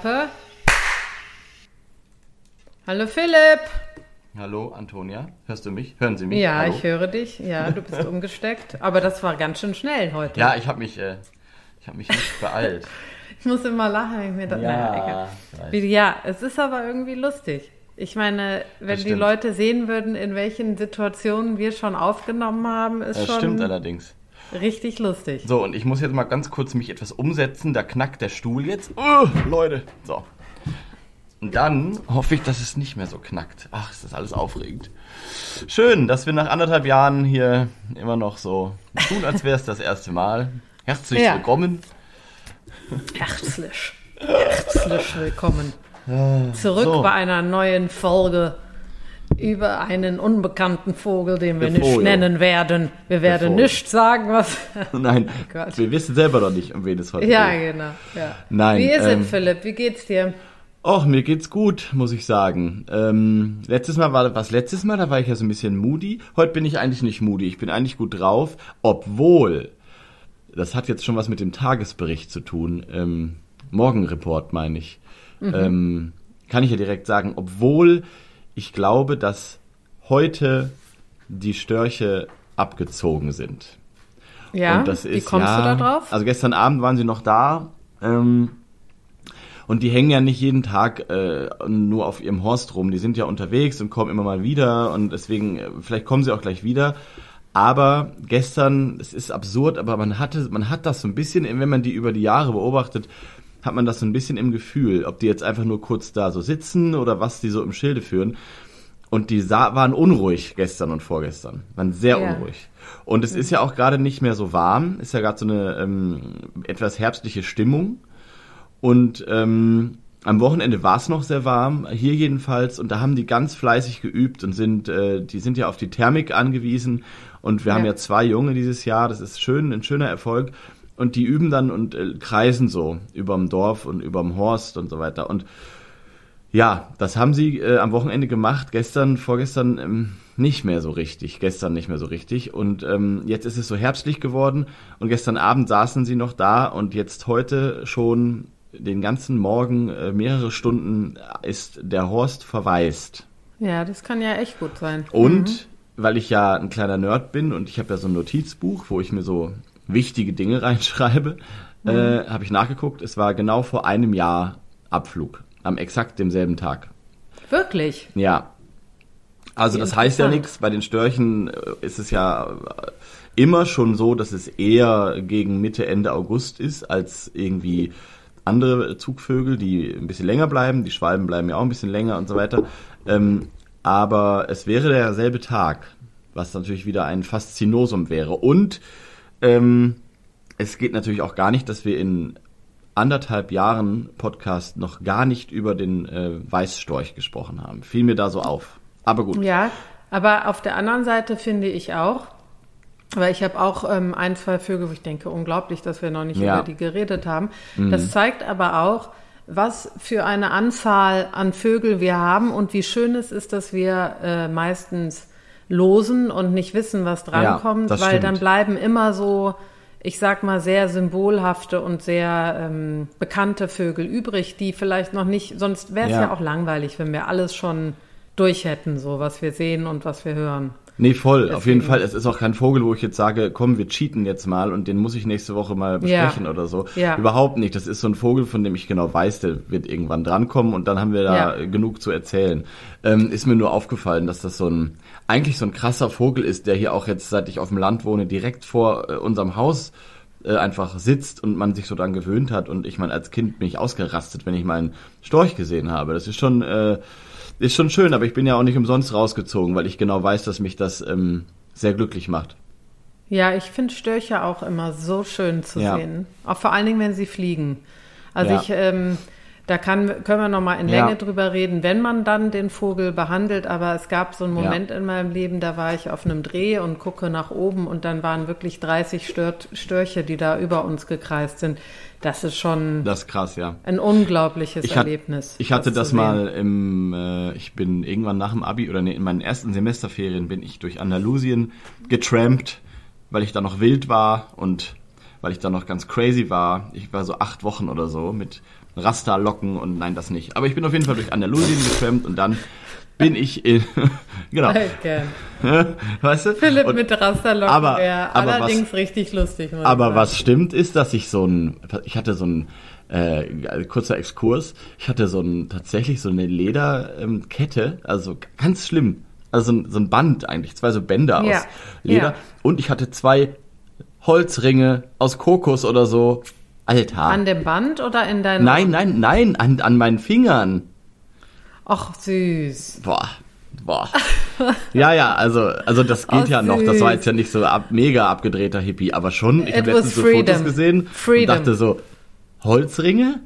Klappe. Hallo Philipp. Hallo Antonia, hörst du mich? Hören Sie mich? Ja, Hallo? ich höre dich. Ja, du bist umgesteckt. Aber das war ganz schön schnell heute. Ja, ich habe mich, äh, ich habe mich nicht beeilt. Ich muss immer lachen, wenn ich mir das. naja, egal. Ja, es ist aber irgendwie lustig. Ich meine, wenn Das die. Leute sehen würden, in welchen Situationen wir schon aufgenommen haben, ist das schon stimmt allerdings. Richtig lustig. So, und ich muss jetzt mal ganz kurz mich etwas umsetzen. Da knackt der Stuhl jetzt. Uh, Leute. So. Und dann hoffe ich, dass es nicht mehr so knackt. Ach, ist das alles aufregend. Schön, dass wir nach anderthalb Jahren hier immer noch so tun, als wäre es das erste Mal. Herzlich Ja. willkommen. Herzlich, herzlich willkommen zurück so. bei einer neuen Folge über einen unbekannten Vogel, den wir Der nicht Vogel. nennen werden. Wir werden nicht sagen, was. Nein, Gott. wir wissen selber noch nicht, um wen es heute ja, geht. genau. Ja. Nein, Wie ist ähm, es, Philipp? Wie geht's dir? Och, mir geht's gut, muss ich sagen. Ähm, letztes Mal war was letztes Mal, da war ich ja so ein bisschen moody. Heute bin ich eigentlich nicht moody, ich bin eigentlich gut drauf, obwohl, das hat jetzt schon was mit dem Tagesbericht zu tun, ähm, Morgenreport meine ich, ähm, kann ich ja direkt sagen, obwohl ich glaube, dass heute die Störche abgezogen sind. Ja, Und das wie ist, kommst ja, du da drauf? Also gestern Abend waren sie noch da. Ähm, und die hängen ja nicht jeden Tag äh, nur auf ihrem Horst rum. Die sind ja unterwegs und kommen immer mal wieder. Und deswegen, äh, vielleicht kommen sie auch gleich wieder. Aber gestern, es ist absurd, aber man hatte, man hat das so ein bisschen, wenn man die über die Jahre beobachtet, hat man das so ein bisschen im Gefühl, ob die jetzt einfach nur kurz da so sitzen oder was die so im Schilde führen. Und die waren unruhig gestern und vorgestern. Waren sehr Ja. unruhig. Und es ist ja auch gerade nicht mehr so warm. Ist ja gerade so eine ähm, etwas herbstliche Stimmung. Und ähm, am Wochenende war es noch sehr warm, hier jedenfalls. Und da haben die ganz fleißig geübt und sind, äh, die sind ja auf die Thermik angewiesen. Und wir haben Ja. ja zwei Junge dieses Jahr. Das ist schön, ein schöner Erfolg. Und die üben dann und äh, kreisen so überm Dorf und überm Horst und so weiter. Und ja, das haben sie äh, am Wochenende gemacht. Gestern, vorgestern ähm, nicht mehr so richtig. Gestern nicht mehr so richtig. Und ähm, jetzt ist es so herbstlich geworden. Und gestern Abend saßen sie noch da. Und jetzt heute schon den ganzen Morgen, äh, mehrere Stunden, ist der Horst verwaist. Ja, das kann ja echt gut sein. Und weil ich ja ein kleiner Nerd bin und ich habe ja so ein Notizbuch, wo ich mir so wichtige Dinge reinschreibe, äh, habe ich nachgeguckt. Es war genau vor einem Jahr Abflug. Am exakt demselben Tag. Wirklich? Ja. Also Wie das heißt ja nichts. Bei den Störchen äh, ist es ja äh, immer schon so, dass es eher gegen Mitte, Ende August ist, als irgendwie andere Zugvögel, die ein bisschen länger bleiben. Die Schwalben bleiben ja auch ein bisschen länger und so weiter. Ähm, aber es wäre derselbe Tag, was natürlich wieder ein Faszinosum wäre. Und ähm, es geht natürlich auch gar nicht, dass wir in anderthalb Jahren Podcast noch gar nicht über den äh, Weißstorch gesprochen haben. Fiel mir da so auf. Aber gut. Ja, aber auf der anderen Seite finde ich auch, weil ich habe auch ähm, ein, zwei Vögel, wo ich denke, unglaublich, dass wir noch nicht Ja. Mhm. über die geredet haben. Das zeigt aber auch, was für eine Anzahl an Vögel wir haben und wie schön es ist, dass wir äh, meistens losen und nicht wissen, was drankommt, das weil stimmt. dann bleiben immer so, ich sag mal, sehr symbolhafte und sehr ähm, bekannte Vögel übrig, die vielleicht noch nicht, sonst wäre es ja. Ja. auch langweilig, wenn wir alles schon durch hätten, so was wir sehen und was wir hören. Nee, voll. Auf jeden Deswegen. Fall. Es ist auch kein Vogel, wo ich jetzt sage, komm, wir cheaten jetzt mal und den muss ich nächste Woche mal besprechen Ja. oder so. Ja. Überhaupt nicht. Das ist so ein Vogel, von dem ich genau weiß, der wird irgendwann drankommen und dann haben wir da Ja. genug zu erzählen. Ähm, ist mir nur aufgefallen, dass das so ein, eigentlich so ein krasser Vogel ist, der hier auch jetzt, seit ich auf dem Land wohne, direkt vor äh, unserem Haus äh, einfach sitzt und man sich so dran gewöhnt hat. Und ich meine, als Kind bin ich ausgerastet, wenn ich mal einen Storch gesehen habe. Das ist schon, äh, ist schon schön, aber ich bin ja auch nicht umsonst rausgezogen, weil ich genau weiß, dass mich das ähm, sehr glücklich macht. Ja, ich finde Störche auch immer so schön zu Ja. sehen. Auch vor allen Dingen, wenn sie fliegen. Also Ja. ich, ähm, da kann, können wir noch mal in Ja. Länge drüber reden, wenn man dann den Vogel behandelt. Aber es gab so einen Moment in meinem Leben, da war ich auf einem Dreh und gucke nach oben und dann waren wirklich 30 Stört, Störche, die da über uns gekreist sind. Das ist schon Das ist krass, ja. ein unglaubliches Ich, hat, Erlebnis. ich hatte das sehen. mal im, äh, ich bin irgendwann nach dem Abi oder nee, in meinen ersten Semesterferien bin ich durch Andalusien getrampt, weil ich da noch wild war und weil ich da noch ganz crazy war. Ich war so acht Wochen oder so mit Rasta-Locken und nein, das nicht. Aber ich bin auf jeden Fall durch Andalusien geschwemmt und dann bin ich in, genau. Okay. weißt du? Philipp und, mit Rasterlocken aber- wäre aber allerdings was- richtig lustig. aber sagen. was stimmt ist, dass ich so ein, ich hatte so ein, äh, kurzer Exkurs, ich hatte so ein, tatsächlich so eine Lederkette, ähm, also ganz schlimm. Also so ein, so ein Band eigentlich, zwei so Bänder Ja, aus Leder. ja. Und ich hatte zwei Holzringe aus Kokos oder so. Alter. An dem Band oder in deinem... nein, nein, nein, an, an meinen Fingern. Ach, süß. Boah. Boah. Ja, ja, also, also das geht Oh, ja noch. Das war jetzt ja nicht so ab, mega abgedrehter Hippie, aber schon. Ich habe letztens so freedom. Fotos gesehen Freedom. und dachte so, Holzringe?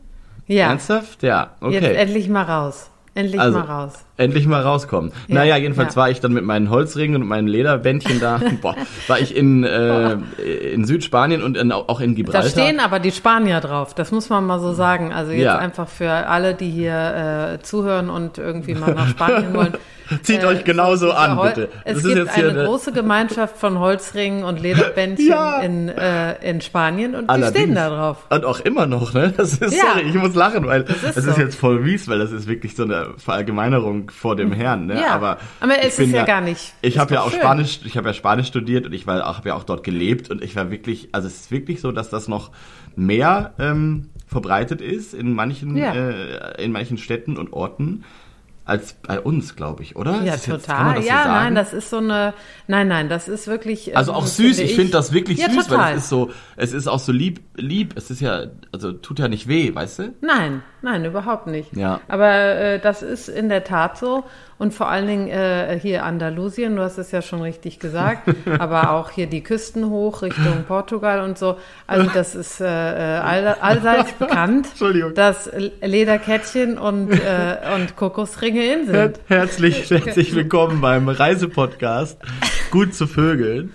Ja, Ernsthaft? Ja, okay. jetzt endlich mal raus. Endlich Also, mal raus. Endlich mal rauskommen. Ja, naja, jedenfalls ja. war ich dann mit meinen Holzringen und meinen Lederbändchen da. Boah, war ich in, äh, in Südspanien und in, auch in Da Gibraltar. stehen aber die Spanier drauf, das muss man mal so sagen. Also jetzt Ja. einfach für alle, die hier äh, zuhören und irgendwie mal nach Spanien wollen. Zieht Äh, euch genauso an, bitte. Es Das ist gibt eine eine- große Gemeinschaft von Holzringen und Lederbändchen Ja. in, äh, in Spanien und die Allerdings. stehen da drauf. Und auch immer noch, ne? Das ist, Ja. sorry, ich muss lachen, weil ist es ist so. jetzt voll mies, weil das ist wirklich so eine Verallgemeinerung vor dem Herrn, ne? Ja. Aber, Aber es ist ja gar nicht- Ich habe ja auch schön. Spanisch, ich habe ja Spanisch studiert und ich war habe ja auch dort gelebt und ich war wirklich, also es ist wirklich so, dass das noch mehr ähm, verbreitet ist in manchen, Ja. äh, in manchen Städten und Orten als bei uns, glaube ich, oder? Ja, jetzt- total. so ja, sagen? nein, das ist so eine. Nein, nein, das ist wirklich. Also ähm, auch süß, finde ich finde das wirklich ja, süß, total. weil es ist so, es ist auch so lieb, lieb, es ist ja, also tut ja nicht weh, weißt du? Nein, nein, überhaupt nicht. Ja. Aber äh, das ist in der Tat so. Und vor allen Dingen äh, hier Andalusien, du hast es ja schon richtig gesagt, aber auch hier die Küsten hoch Richtung Portugal und so. Also das ist äh, äh, all, allseits bekannt, Entschuldigung. dass Lederkettchen und, äh, und Kokosringe in sind. Her herzlich, herzlich willkommen beim Reisepodcast Gut zu Vögeln.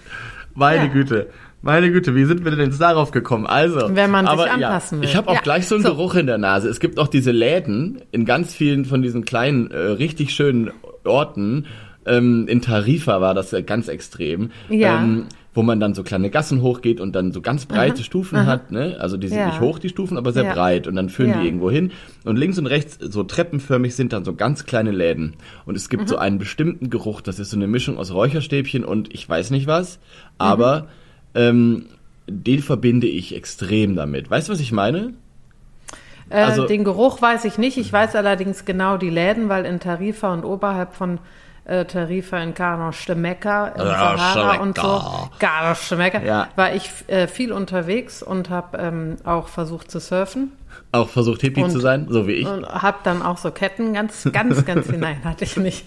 Meine Ja. Güte. Meine Güte, wie sind wir denn jetzt darauf gekommen? Also, Wenn man sich aber anpassen ja, will. Ich habe auch Ja, gleich so einen so. Geruch in der Nase. Es gibt auch diese Läden in ganz vielen von diesen kleinen, äh, richtig schönen Orten. Ähm, in Tarifa war das ja ganz extrem. Ja. Ähm, wo man dann so kleine Gassen hochgeht und dann so ganz breite Stufen hat, ne? Also die sind Ja. nicht hoch, die Stufen, aber sehr Ja. breit und dann führen Ja. die irgendwo hin. Und links und rechts, so treppenförmig, sind dann so ganz kleine Läden. Und es gibt so einen bestimmten Geruch, das ist so eine Mischung aus Räucherstäbchen und ich weiß nicht was, aber ähm, den verbinde ich extrem damit. Weißt du, was ich meine? Äh, Also- den Geruch weiß ich nicht. Ich weiß allerdings genau die Läden, weil in Tarifa und oberhalb von äh, Tarifa in Garnoschtemecka, in Ja, Sahara und so. Garnoschtemecka, Ja. war ich äh, viel unterwegs und habe ähm, auch versucht zu surfen Auch versucht Hippie Und- zu sein, so wie ich. und habe dann auch so Ketten ganz, ganz, ganz hinein hatte ich nicht.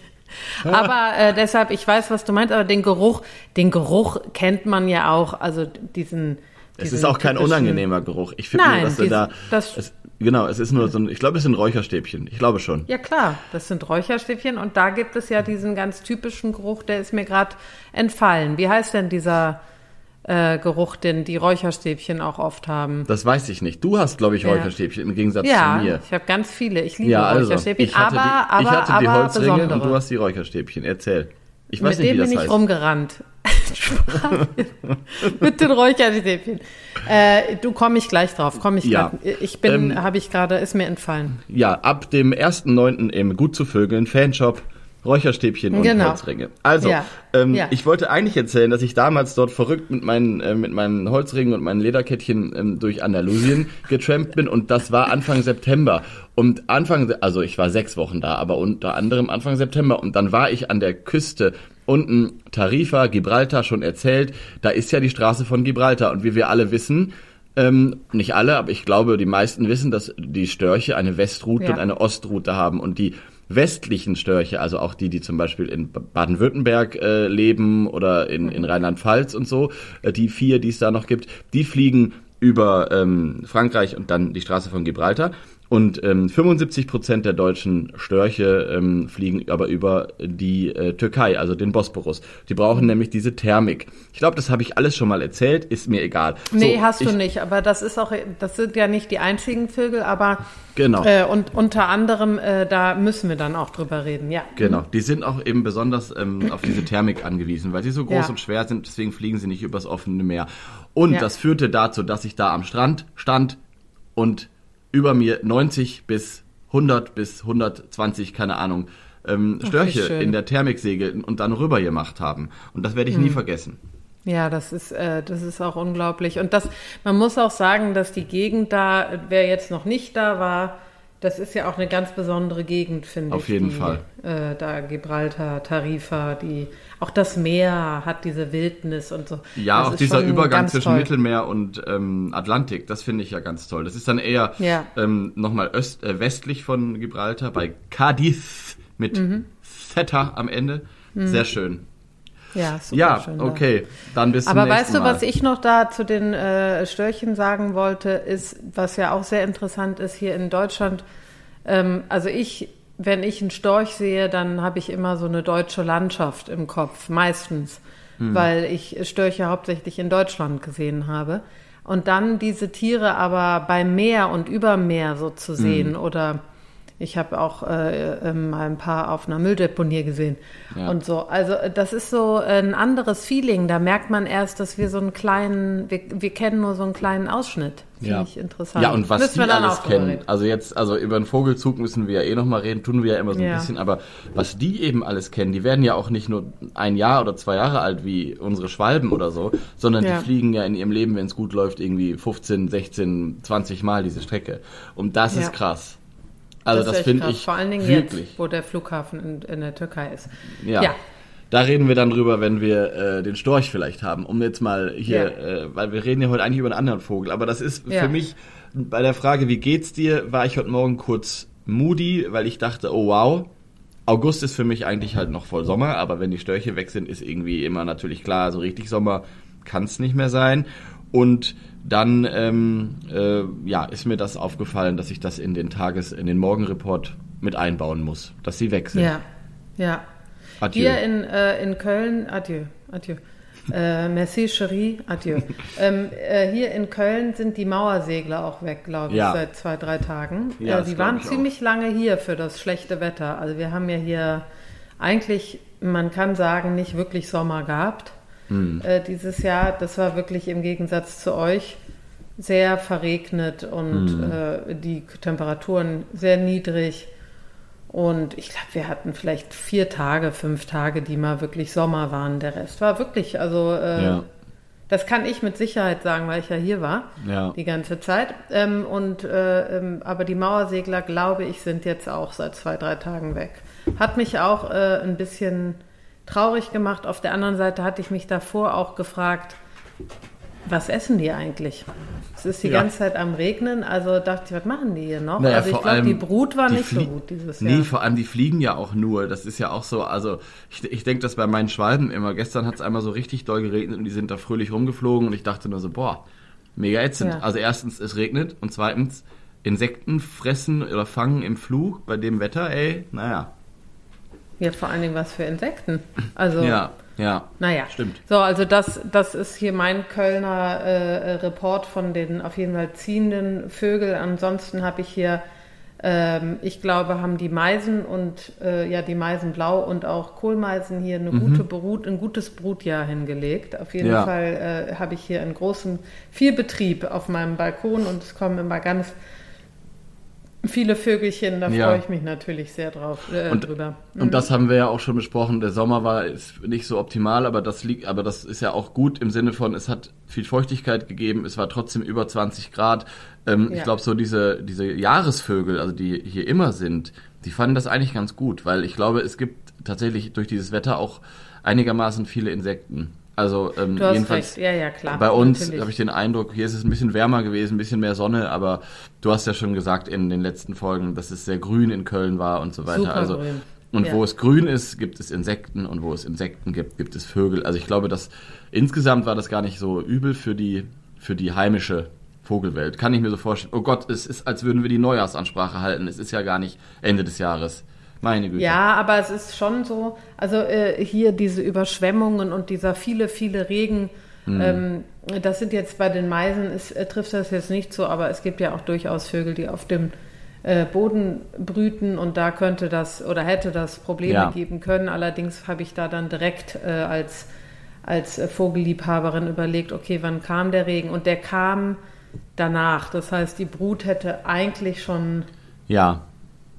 Aber äh, deshalb, ich weiß, was du meinst, aber den Geruch, den Geruch kennt man ja auch, also diesen. Es ist auch kein unangenehmer Geruch. Ich finde nur, Nein, dass du dies- da. das- es, genau, es ist nur so ein. Ich glaube, es sind Räucherstäbchen. Ich glaube schon. Ja klar, das sind Räucherstäbchen und da gibt es ja diesen ganz typischen Geruch, der ist mir gerade entfallen. Wie heißt denn dieser äh, Geruch, den die Räucherstäbchen auch oft haben? Das weiß ich nicht. Du hast, glaube ich, Ja. Räucherstäbchen im Gegensatz Ja, zu mir. ich habe ganz viele. Ich liebe Ja, also, Räucherstäbchen, ich hatte, aber, die, aber, ich hatte die aber Holzringe besondere. und du hast die Räucherstäbchen. Erzähl. Ich Mit weiß nicht, dem wie das bin ich heißt. rumgerannt. Mit den Räucherstäbchen. Äh, du komme ich gleich drauf. Komm ich Ja. grad, ich bin, Ähm, habe ich gerade, ist mir entfallen. Ja, ab dem 1.9. im Gut zu Vögeln Fanshop Räucherstäbchen und Genau. Holzringe. Also, Ja. ähm, Ja. ich wollte eigentlich erzählen, dass ich damals dort verrückt mit meinen, äh, mit meinen Holzringen und meinen Lederkettchen ähm, durch Andalusien getrampt bin und das war Anfang September. Und Anfang, also ich war sechs Wochen da, aber unter anderem Anfang September und dann war ich an der Küste unten Tarifa, Gibraltar schon erzählt, da ist ja die Straße von Gibraltar und wie wir alle wissen, ähm, nicht alle, aber ich glaube, die meisten wissen, dass die Störche eine Westroute Ja. und eine Ostroute haben und die westlichen Störche, also auch die, die zum Beispiel in Baden-Württemberg äh, leben oder in, in Rheinland-Pfalz und so, äh, die vier, die es da noch gibt, die fliegen über ähm, Frankreich und dann die Straße von Gibraltar. Und ähm, 75 Prozent der deutschen Störche ähm, fliegen aber über die äh, Türkei, also den Bosporus. Die brauchen nämlich diese Thermik. Ich glaube, das habe ich alles schon mal erzählt, ist mir egal. Nee, So, hast du ich- nicht, aber das ist auch, das sind ja nicht die einzigen Vögel, aber Genau. äh, und unter anderem, äh, da müssen wir dann auch drüber reden, ja. Genau, die sind auch eben besonders ähm, auf diese Thermik angewiesen, weil sie so groß Ja. und schwer sind, deswegen fliegen sie nicht übers offene Meer. Und Ja. das führte dazu, dass ich da am Strand stand und über mir 90 bis 100 bis 120, keine Ahnung, ähm, Störche schön. in der Thermik segelten und dann rüber gemacht haben. Und das werde ich Hm. nie vergessen. Ja, das ist, äh, das ist auch unglaublich. Und das, man muss auch sagen, dass die Gegend da, wer jetzt noch nicht da war, das ist ja auch eine ganz besondere Gegend, finde ich. Auf jeden die, Fall. Äh, da Gibraltar, Tarifa, die, auch das Meer hat diese Wildnis und so. Ja, Das auch dieser Übergang zwischen toll. Mittelmeer und ähm, Atlantik, das finde ich ja ganz toll. Das ist dann eher Ja. ähm, nochmal öst, äh, westlich von Gibraltar, bei Cadiz mit Mhm. Theta am Ende. Sehr schön. Ja, super Ja, schön okay, dann bis Aber weißt du, Mal. was ich noch da zu den äh, Störchen sagen wollte, ist, was ja auch sehr interessant ist hier in Deutschland. Ähm, also ich, wenn ich einen Storch sehe, dann habe ich immer so eine deutsche Landschaft im Kopf, meistens, Hm. weil ich Störche hauptsächlich in Deutschland gesehen habe. Und dann diese Tiere aber beim Meer und über Meer so zu sehen Hm. oder ich habe auch äh, äh, mal ein paar auf einer Mülldeponie gesehen Ja. und so. Also äh, das ist so ein anderes Feeling. Da merkt man erst, dass wir so einen kleinen, wir, wir kennen nur so einen kleinen Ausschnitt. Finde ja. ich interessant. Ja, und was Müssen die wir dann alles kennen. Also jetzt, also über den Vogelzug müssen wir ja eh nochmal reden, tun wir ja immer so ein Ja. bisschen, aber was die eben alles kennen, die werden ja auch nicht nur ein Jahr oder zwei Jahre alt wie unsere Schwalben oder so, sondern Ja. die fliegen ja in ihrem Leben, wenn es gut läuft, irgendwie 15, 16, 20 Mal diese Strecke. Und das ist krass. Also das, echt finde ich Vor allen Dingen wirklich. jetzt, wo der Flughafen in, in der Türkei ist. Ja. Ja. Da reden wir dann drüber, wenn wir äh, den Storch vielleicht haben, um jetzt mal hier, Ja. äh, weil wir reden ja heute eigentlich über einen anderen Vogel, aber das ist Ja. für mich bei der Frage, wie geht's dir, war ich heute Morgen kurz moody, weil ich dachte, oh wow, August ist für mich eigentlich halt noch voll Sommer, aber wenn die Störche weg sind, ist irgendwie immer natürlich klar, so richtig Sommer kann es nicht mehr sein. Und dann ähm, äh, ja, ist mir das aufgefallen, dass ich das in den Tages-, in den Morgenreport mit einbauen muss, dass sie weg sind. Ja, ja. Adieu. Hier in, äh, in Köln, adieu, adieu. Äh, merci, chérie, adieu. ähm, äh, hier in Köln sind die Mauersegler auch weg, glaube ich, Ja. seit zwei, drei Tagen. Ja, äh, die waren auch. ziemlich lange hier für das schlechte Wetter. Also wir haben ja hier eigentlich, man kann sagen, nicht wirklich Sommer gehabt Hm. äh, dieses Jahr. Das war wirklich im Gegensatz zu euch sehr verregnet und Hm. äh, die Temperaturen sehr niedrig. Und ich glaube, wir hatten vielleicht vier Tage, fünf Tage, die mal wirklich Sommer waren. Der Rest war wirklich, also äh, Ja. das kann ich mit Sicherheit sagen, weil ich ja hier war Ja. die ganze Zeit. Ähm, und äh, ähm, aber die Mauersegler, glaube ich, sind jetzt auch seit zwei, drei Tagen weg. Hat mich auch äh, ein bisschen traurig gemacht. Auf der anderen Seite hatte ich mich davor auch gefragt, was essen die eigentlich? Es ist die Ja. ganze Zeit am Regnen, also dachte ich, was machen die hier noch? Naja, also ich glaube, die Brut war die nicht so gut dieses Nee, Jahr. vor allem die fliegen ja auch nur. Das ist ja auch so, also ich, ich denke das bei meinen Schwalben immer. Gestern hat es einmal so richtig doll geregnet und die sind da fröhlich rumgeflogen und ich dachte nur so, boah, mega ätzend. Ja. Also erstens, es regnet und zweitens, Insekten fressen oder fangen im Flug bei dem Wetter, ey, naja. Ja, vor allen Dingen was für Insekten. Also Ja, ja. Naja, Stimmt. So, also das, das ist hier mein Kölner äh, Report von den auf jeden Fall ziehenden Vögeln. Ansonsten habe ich hier, ähm, ich glaube, haben die Meisen und äh, ja die Meisen blau und auch Kohlmeisen hier eine gute Brut, ein gutes Brutjahr hingelegt. Auf jeden Mhm. Ja. Fall äh, habe ich hier einen großen viel Betrieb auf meinem Balkon und es kommen immer ganz viele Vögelchen. Da Ja. freue ich mich natürlich sehr drauf äh, Und- drüber. Und das haben wir ja auch schon besprochen. Der Sommer war ist nicht so optimal, aber das liegt, aber das ist ja auch gut im Sinne von, es hat viel Feuchtigkeit gegeben, es war trotzdem über 20 Grad. Ähm, Ja. Ich glaube, so diese, diese Jahresvögel, also die hier immer sind, die fanden das eigentlich ganz gut, weil ich glaube, es gibt tatsächlich durch dieses Wetter auch einigermaßen viele Insekten. Also ähm, jedenfalls. Ja, ja, klar. bei uns habe ich den Eindruck, hier ist es ein bisschen wärmer gewesen, ein bisschen mehr Sonne, aber du hast ja schon gesagt in den letzten Folgen, dass es sehr grün in Köln war und so weiter. Super also grün. und Ja. wo es grün ist, gibt es Insekten und wo es Insekten gibt, gibt es Vögel. Also ich glaube, dass insgesamt war das gar nicht so übel für die für die heimische Vogelwelt. Kann ich mir so vorstellen. Oh Gott, es ist, als würden wir die Neujahrsansprache halten. Es ist ja gar nicht Ende des Jahres. Meine Güte. Ja, aber es ist schon so, also äh, hier diese Überschwemmungen und dieser viele, viele Regen, Mhm. ähm, das sind jetzt bei den Meisen, es äh, trifft das jetzt nicht so, aber es gibt ja auch durchaus Vögel, die auf dem äh, Boden brüten und da könnte das oder hätte das Probleme Ja. geben können. Allerdings habe ich da dann direkt äh, als als Vogelliebhaberin überlegt, okay, wann kam der Regen? Und der kam danach. Das heißt, die Brut hätte eigentlich schon ja.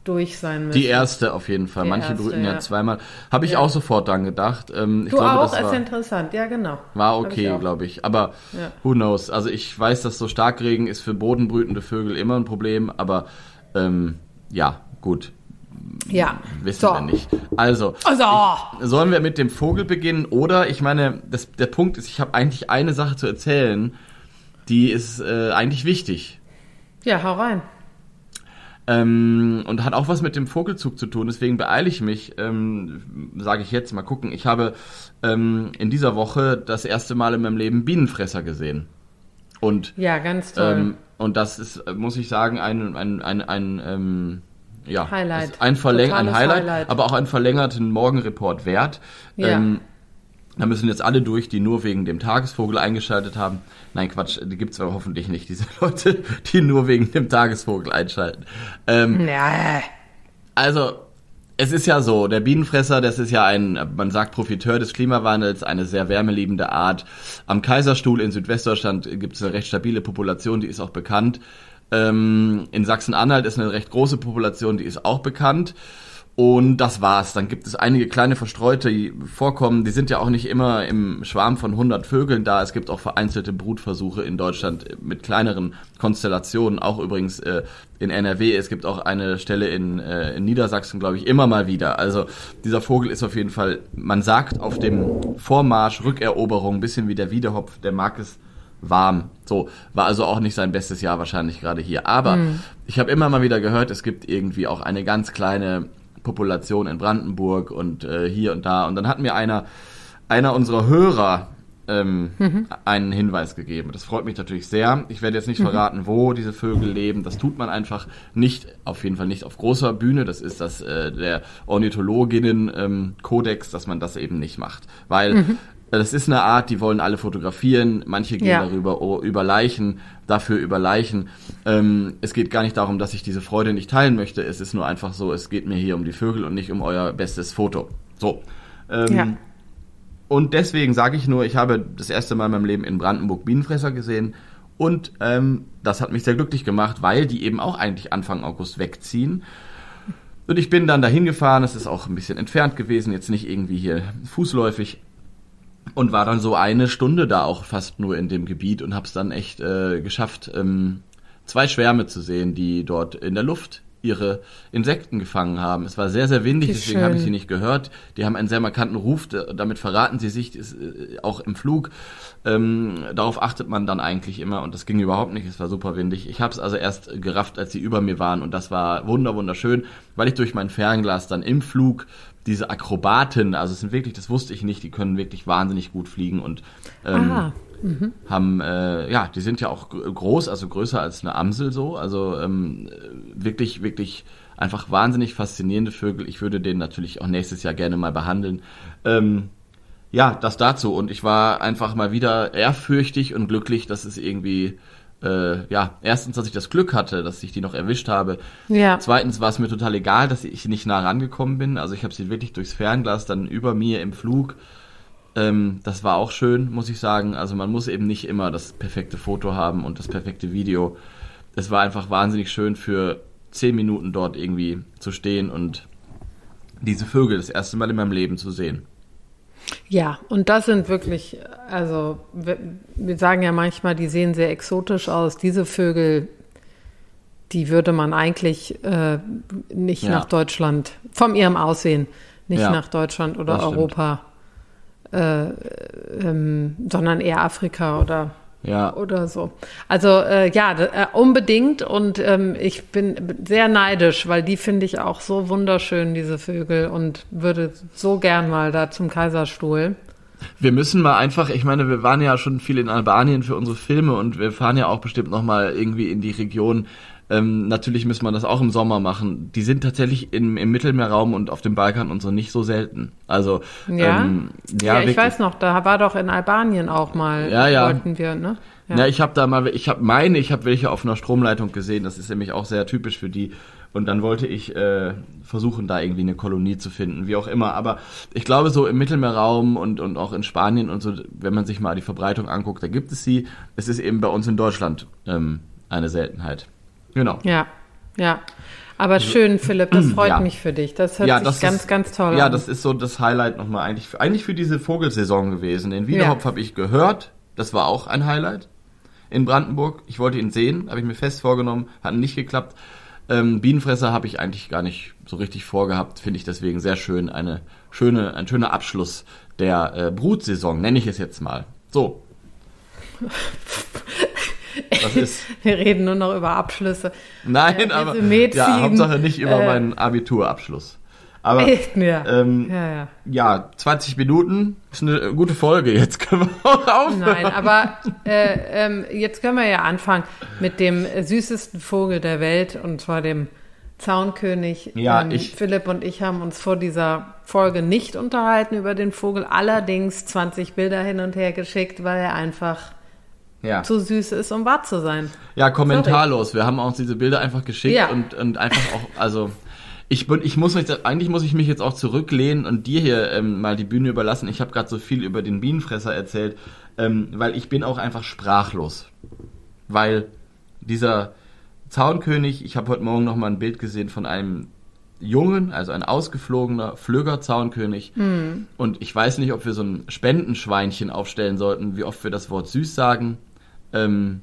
Durch sein müssen. Die erste auf jeden Fall. Die Manche erste, brüten ja, ja. zweimal. Habe ich Ja. auch sofort dran gedacht. Ähm, ich du glaube, auch? das ist war, interessant. Ja, genau. war okay, glaube ich. Aber Ja. who knows? Also ich weiß, dass so Starkregen ist für bodenbrütende Vögel immer ein Problem, aber ähm, ja, gut. Ja. Wissen So. wir nicht. Also, Also. ich, sollen wir mit dem Vogel beginnen? Oder, ich meine, das, der Punkt ist, ich habe eigentlich eine Sache zu erzählen, die ist äh, eigentlich wichtig. Ja, hau rein. Ähm, und hat auch was mit dem Vogelzug zu tun, deswegen beeile ich mich, ähm, sage ich jetzt mal gucken. Ich habe ähm, in dieser Woche das erste Mal in meinem Leben Bienenfresser gesehen. Und Ja, ganz toll. ähm, und das ist, muss ich sagen, ein, ein, ein, ein ähm, ja, Highlight. ein, Verläng ein Highlight, Highlight. aber auch einen verlängerten Morgenreport wert. Ja. Da müssen jetzt alle durch, die nur wegen dem Tagesvogel eingeschaltet haben. Nein, Quatsch, die gibt's aber hoffentlich nicht, diese Leute, die nur wegen dem Tagesvogel einschalten. Ähm, also, es ist ja so, der Bienenfresser, das ist ja ein, man sagt Profiteur des Klimawandels, eine sehr wärmeliebende Art. Am Kaiserstuhl in Südwestdeutschland gibt es eine recht stabile Population, die ist auch bekannt. Ähm, in Sachsen-Anhalt ist eine recht große Population, die ist auch bekannt. Und das war's. Dann gibt es einige kleine verstreute Vorkommen. Die sind ja auch nicht immer im Schwarm von 100 Vögeln da. Es gibt auch vereinzelte Brutversuche in Deutschland mit kleineren Konstellationen. Auch übrigens äh, in NRW. Es gibt auch eine Stelle in, äh, in Niedersachsen, glaube ich, immer mal wieder. Also dieser Vogel ist auf jeden Fall, man sagt auf dem Vormarsch, Rückeroberung, ein bisschen wie der Wiedehopf, der mag es warm. So, war also auch nicht sein bestes Jahr wahrscheinlich gerade hier. Aber ich habe immer mal wieder gehört, es gibt irgendwie auch eine ganz kleine Population in Brandenburg und äh, hier und da. Und dann hat mir einer, einer unserer Hörer ähm, einen Hinweis gegeben. Das freut mich natürlich sehr. Ich werde jetzt nicht verraten, wo diese Vögel leben. Das tut man einfach nicht, auf jeden Fall nicht auf großer Bühne. Das ist das äh, der Ornithologinnen-Kodex, dass man das eben nicht macht. Weil das ist eine Art, die wollen alle fotografieren. Manche gehen Ja. darüber oh, über Leichen, dafür über Leichen. Ähm, es geht gar nicht darum, dass ich diese Freude nicht teilen möchte. Es ist nur einfach so, es geht mir hier um die Vögel und nicht um euer bestes Foto. So. Ähm, Ja. Und deswegen sage ich nur, ich habe das erste Mal in meinem Leben in Brandenburg Bienenfresser gesehen. Und ähm, das hat mich sehr glücklich gemacht, weil die eben auch eigentlich Anfang August wegziehen. Und ich bin dann dahin gefahren, es ist auch ein bisschen entfernt gewesen, jetzt nicht irgendwie hier fußläufig. Und war dann so eine Stunde da auch fast nur in dem Gebiet und habe es dann echt äh, geschafft, ähm, zwei Schwärme zu sehen, die dort in der Luft ihre Insekten gefangen haben. Es war sehr, sehr windig, deswegen habe ich sie nicht gehört. Die haben einen sehr markanten Ruf, damit verraten sie sich ist, äh, auch im Flug. Ähm, darauf achtet man dann eigentlich immer und das ging überhaupt nicht, es war super windig. Ich habe es also erst gerafft, als sie über mir waren und das war wunder wunderschön, weil ich durch mein Fernglas dann im Flug diese Akrobaten, also es sind wirklich, das wusste ich nicht, die können wirklich wahnsinnig gut fliegen und ähm, Aha. haben, äh, ja, die sind ja auch gr- groß, also größer als eine Amsel so, also ähm, äh, wirklich, wirklich einfach wahnsinnig faszinierende Vögel. Ich würde den natürlich auch nächstes Jahr gerne mal behandeln. Ähm, ja, das dazu und ich war einfach mal wieder ehrfürchtig und glücklich, dass es irgendwie, äh, ja, erstens, dass ich das Glück hatte, dass ich die noch erwischt habe. Ja. Zweitens war es mir total egal, dass ich nicht nah rangekommen bin. Also ich habe sie wirklich durchs Fernglas dann über mir im Flug. Ähm, das war auch schön, muss ich sagen. Also man muss eben nicht immer das perfekte Foto haben und das perfekte Video. Es war einfach wahnsinnig schön für zehn Minuten dort irgendwie zu stehen und diese Vögel das erste Mal in meinem Leben zu sehen. Ja, und das sind wirklich, also wir, wir sagen ja manchmal, die sehen sehr exotisch aus. Diese Vögel, die würde man eigentlich äh, nicht Ja. nach Deutschland, von ihrem Aussehen, nicht Ja, nach Deutschland oder. Europa, äh, ähm, sondern eher Afrika oder Ja, oder so. Also äh, ja, äh, unbedingt und ähm, ich bin sehr neidisch, weil die finde ich auch so wunderschön, diese Vögel und würde so gern mal da zum Kaiserstuhl. Wir müssen mal einfach, ich meine, wir waren ja schon viel in Albanien für unsere Filme und wir fahren ja auch bestimmt noch mal irgendwie in die Region. Ähm, natürlich müssen wir das auch im Sommer machen. Die sind tatsächlich im, im Mittelmeerraum und auf dem Balkan und so nicht so selten. Also Ja, ähm, ja, ich wirklich. weiß noch, da war doch in Albanien auch mal, Ja, ja. wollten wir, ne? Ja, ja ich habe da mal, ich habe meine, ich habe welche auf einer Stromleitung gesehen. Das ist nämlich auch sehr typisch für die. Und dann wollte ich äh, versuchen, da irgendwie eine Kolonie zu finden, wie auch immer. Aber ich glaube, so im Mittelmeerraum und, und auch in Spanien und so, wenn man sich mal die Verbreitung anguckt, da gibt es sie. Es ist eben bei uns in Deutschland ähm, eine Seltenheit. Genau. Ja, ja. Aber schön, Philipp, das freut ja. mich für dich. Das hört ja, das sich ganz, ist, ganz toll ja, an. Ja, das ist so das Highlight nochmal eigentlich für, eigentlich für diese Vogelsaison gewesen. Den Wiederhopf habe ich gehört. Das war auch ein Highlight in Brandenburg. Ich wollte ihn sehen, habe ich mir fest vorgenommen, hat nicht geklappt. Ähm, Bienenfresser habe ich eigentlich gar nicht so richtig vorgehabt, finde ich deswegen sehr schön. Eine schöne, ein schöner Abschluss der äh, Brutsaison, nenne ich es jetzt mal. So. Was ist? Wir reden nur noch über Abschlüsse. Nein, äh, aber ja, Hauptsache nicht über äh, meinen Abiturabschluss. Aber ja. Ähm, ja, ja. ja, 20 Minuten ist eine gute Folge. Jetzt können wir auch aufhören. Nein, aber äh, ähm, jetzt können wir ja anfangen mit dem süßesten Vogel der Welt und zwar dem Zaunkönig. Ja, ähm, ich, Philipp und ich haben uns vor dieser Folge nicht unterhalten über den Vogel, allerdings 20 Bilder hin und her geschickt, weil er einfach ja. zu süß ist, um wahr zu sein. Ja, kommentarlos. Sorry. Wir haben uns diese Bilder einfach geschickt ja. und, und einfach auch, also ich, ich muss mich, eigentlich muss ich mich jetzt auch zurücklehnen und dir hier ähm, mal die Bühne überlassen. Ich habe gerade so viel über den Bienenfresser erzählt, ähm, weil ich bin auch einfach sprachlos. Weil dieser Zaunkönig, ich habe heute Morgen noch mal ein Bild gesehen von einem Jungen, also ein ausgeflogener Flügger-Zaunkönig. Mhm. Und ich weiß nicht, ob wir so ein Spendenschweinchen aufstellen sollten, wie oft wir das Wort süß sagen. Ähm,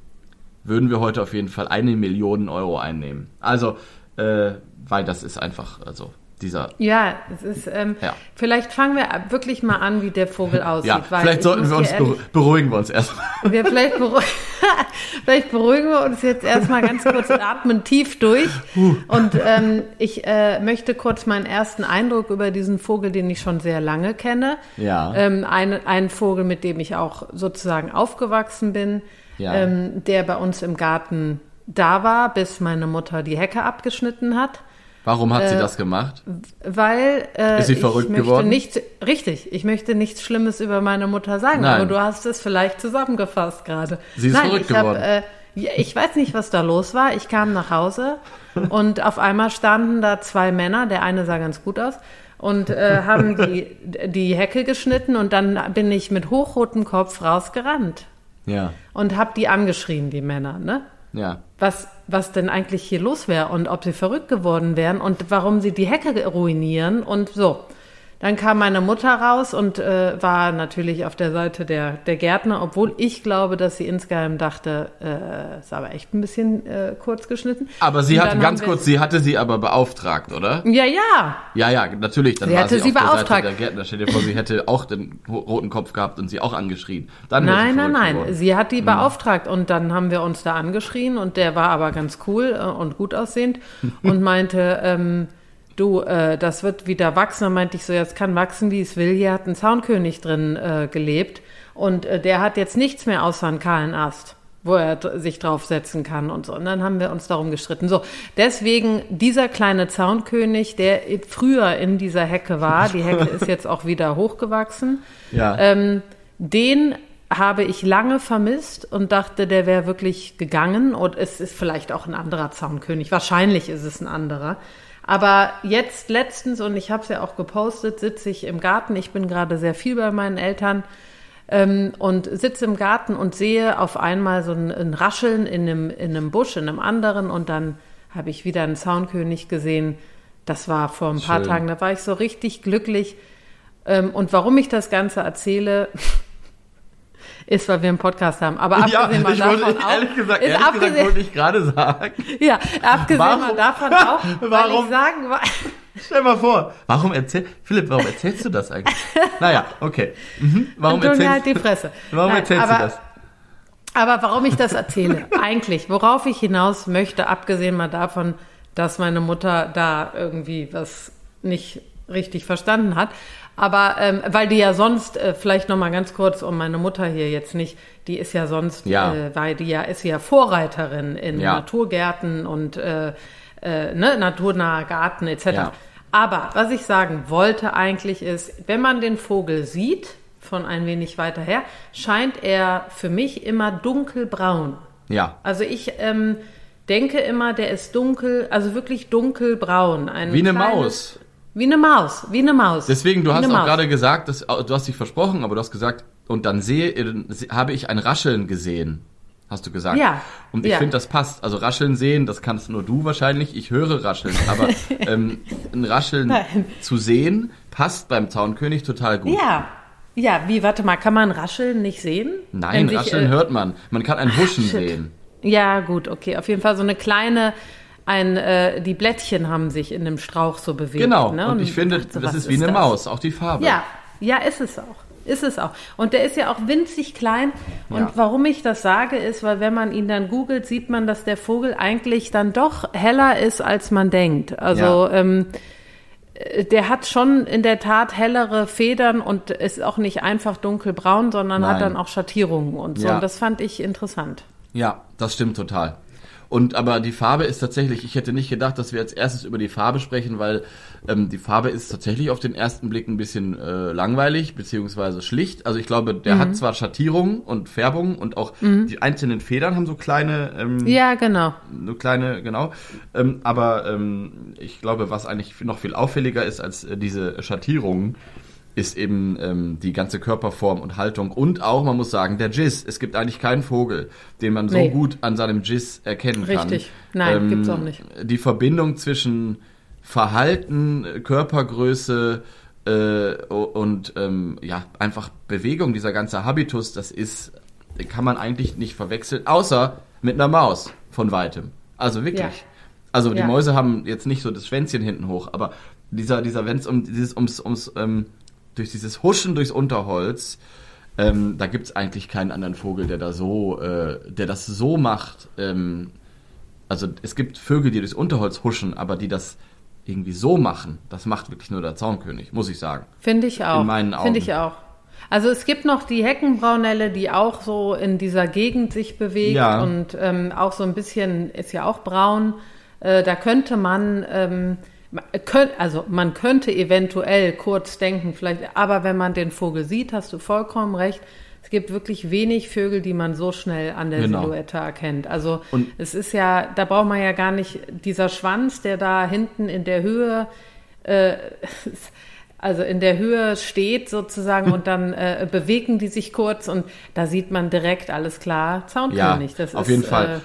würden wir heute auf jeden Fall eine Million Euro einnehmen. Also äh, weil das ist einfach, also dieser. Ja, es ist. Ähm, ja. Vielleicht fangen wir wirklich mal an, wie der Vogel aussieht. Ja, vielleicht sollten wir uns ehrlich, beruhigen wir uns erstmal. Wir vielleicht, beruhigen, vielleicht beruhigen wir uns jetzt erstmal ganz kurz und atmen tief durch. Und ähm, ich äh, möchte kurz meinen ersten Eindruck über diesen Vogel, den ich schon sehr lange kenne. Ja. Ähm, ein, ein Vogel, mit dem ich auch sozusagen aufgewachsen bin, ja. ähm, der bei uns im Garten da war, bis meine Mutter die Hecke abgeschnitten hat. Warum hat äh, sie das gemacht? Weil äh, ist sie verrückt ich geworden? Nicht, richtig, ich möchte nichts Schlimmes über meine Mutter sagen, Nein. aber du hast es vielleicht zusammengefasst gerade. Sie ist Nein, verrückt ich geworden. Hab, äh, ich weiß nicht, was da los war. Ich kam nach Hause und auf einmal standen da zwei Männer. Der eine sah ganz gut aus und äh, haben die, die Hecke geschnitten und dann bin ich mit hochrotem Kopf rausgerannt. Ja. Und hab die angeschrien, die Männer, ne? Ja. Was, was denn eigentlich hier los wäre und ob sie verrückt geworden wären und warum sie die Hecke ruinieren und so. Dann kam meine Mutter raus und äh, war natürlich auf der Seite der, der Gärtner, obwohl ich glaube, dass sie insgeheim dachte, äh, ist aber echt ein bisschen äh, kurz geschnitten. Aber sie hatte ganz kurz, sie hatte sie aber beauftragt, oder? Ja, ja. Ja, ja, natürlich. Dann sie war hatte sie, sie beauftragt. Der, Gärtner. Stell dir vor, sie hätte auch den roten Kopf gehabt und sie auch angeschrien. Dann nein, nein, nein. Geworden. Sie hat die hm. beauftragt und dann haben wir uns da angeschrien und der war aber ganz cool äh, und gut aussehend und meinte, ähm, du, äh, das wird wieder wachsen. Dann meinte ich so, ja, es kann wachsen, wie es will. Hier hat ein Zaunkönig drin äh, gelebt und äh, der hat jetzt nichts mehr außer einen kahlen Ast wo er sich draufsetzen kann und so. Und dann haben wir uns darum gestritten. So, deswegen dieser kleine Zaunkönig, der früher in dieser Hecke war, die Hecke ist jetzt auch wieder hochgewachsen, ja. ähm, den habe ich lange vermisst und dachte, der wäre wirklich gegangen. Und es ist vielleicht auch ein anderer Zaunkönig. Wahrscheinlich ist es ein anderer. Aber jetzt letztens, und ich habe es ja auch gepostet, sitze ich im Garten. Ich bin gerade sehr viel bei meinen Eltern ähm, und sitze im Garten und sehe auf einmal so ein, ein Rascheln in einem, in einem Busch, in einem anderen. Und dann habe ich wieder einen Zaunkönig gesehen. Das war vor ein paar Schön. Tagen. Da war ich so richtig glücklich. Ähm, und warum ich das Ganze erzähle, ist, weil wir einen Podcast haben. Aber abgesehen ja, mal davon wollte, auch, ehrlich gesagt, ehrlich abgesehen, gesagt wollte ich gerade sagen. Ja, abgesehen warum, mal davon auch, weil warum, ich sagen Stell mal vor, warum erzähl, Philipp, warum erzählst du das eigentlich? Naja, okay. Mhm. Warum erzählst mir halt die Fresse. Warum Nein, erzählst aber, du das? Aber warum ich das erzähle, eigentlich, worauf ich hinaus möchte, abgesehen mal davon, dass meine Mutter da irgendwie was nicht richtig verstanden hat, aber ähm, weil die ja sonst, äh, vielleicht noch mal ganz kurz, um meine Mutter hier jetzt nicht, die ist ja sonst, ja. Äh, weil die ja ist ja Vorreiterin in ja. Naturgärten und äh, äh, ne, naturnaher Garten etc. Ja. Aber was ich sagen wollte eigentlich ist, wenn man den Vogel sieht, von ein wenig weiter her, scheint er für mich immer dunkelbraun. Ja. Also ich ähm, denke immer, der ist dunkel, also wirklich dunkelbraun. Ein Wie eine kleines- Maus. Wie eine Maus, wie eine Maus. Deswegen, du Wie hast auch Maus. gerade gesagt, dass, du hast dich versprochen, aber du hast gesagt, und dann sehe, habe ich ein Rascheln gesehen. Hast du gesagt. Ja, Und ich ja. finde, das passt. Also Rascheln sehen, das kannst nur du wahrscheinlich. Ich höre Rascheln. Aber ähm, ein Rascheln Nein. zu sehen, passt beim Zaunkönig total gut. Ja, ja, wie, warte mal, kann man Rascheln nicht sehen? Nein, Rascheln äh, hört man. Man kann ein Huschen shit. sehen. Ja, gut, okay. Auf jeden Fall so eine kleine, ein, äh, die Blättchen haben sich in dem Strauch so bewegt. Genau. Ne? Und ich finde, dachte, das ist wie eine das? Maus, auch die Farbe. Ja, ja, ist es auch. Ist es auch. Und der ist ja auch winzig klein. Und Ja. warum ich das sage, ist, weil wenn man ihn dann googelt, sieht man, dass der Vogel eigentlich dann doch heller ist, als man denkt. Also Ja. ähm, äh, der hat schon in der Tat hellere Federn und ist auch nicht einfach dunkelbraun, sondern hat Nein. dann auch Schattierungen und so. Ja. Und das fand ich interessant. Ja, das stimmt total. Und aber die Farbe ist tatsächlich, ich hätte nicht gedacht, dass wir als erstes über die Farbe sprechen, weil ähm, die Farbe ist tatsächlich auf den ersten Blick ein bisschen äh, langweilig beziehungsweise schlicht. Also ich glaube, der Mhm. hat zwar Schattierung und Färbung und auch die einzelnen Federn haben so kleine, ähm, Ja, genau. so kleine, genau. Ähm, aber ähm, ich glaube, was eigentlich noch viel auffälliger ist als äh, diese Schattierungen, ist eben ähm, die ganze Körperform und Haltung und auch, man muss sagen, der Giz. Es gibt eigentlich keinen Vogel, den man so Nee. gut an seinem Giz erkennen kann. Richtig. Nein, gibt's auch nicht. Die Verbindung zwischen Verhalten, Körpergröße äh, und ähm, ja einfach Bewegung, dieser ganze Habitus, das ist, kann man eigentlich nicht verwechseln, außer mit einer Maus von weitem. Also wirklich. Ja. Also die Ja. Mäuse haben jetzt nicht so das Schwänzchen hinten hoch, aber dieser, dieser, wenn es um dieses, ums, ums, ähm, durch dieses Huschen durchs Unterholz, ähm, da gibt's eigentlich keinen anderen Vogel, der da so, äh, der das so macht. Ähm, also es gibt Vögel, die durchs Unterholz huschen, aber die das irgendwie so machen, das macht wirklich nur der Zaunkönig, muss ich sagen. Finde ich auch. In meinen Augen. Finde ich auch. Also es gibt noch die Heckenbraunelle, die auch so in dieser Gegend sich bewegt Ja. und ähm, auch so ein bisschen ist ja auch braun. Äh, da könnte man, ähm, also man könnte eventuell kurz denken, vielleicht, aber wenn man den Vogel sieht, hast du vollkommen recht. Es gibt wirklich wenig Vögel, die man so schnell an der Genau. Silhouette erkennt. Also Und- es ist ja, da braucht man ja gar nicht dieser Schwanz, der da hinten in der Höhe äh, also in der Höhe steht sozusagen und dann äh, bewegen die sich kurz und da sieht man direkt alles klar. Zaunkönig, Ja, das auf ist, jeden Fall.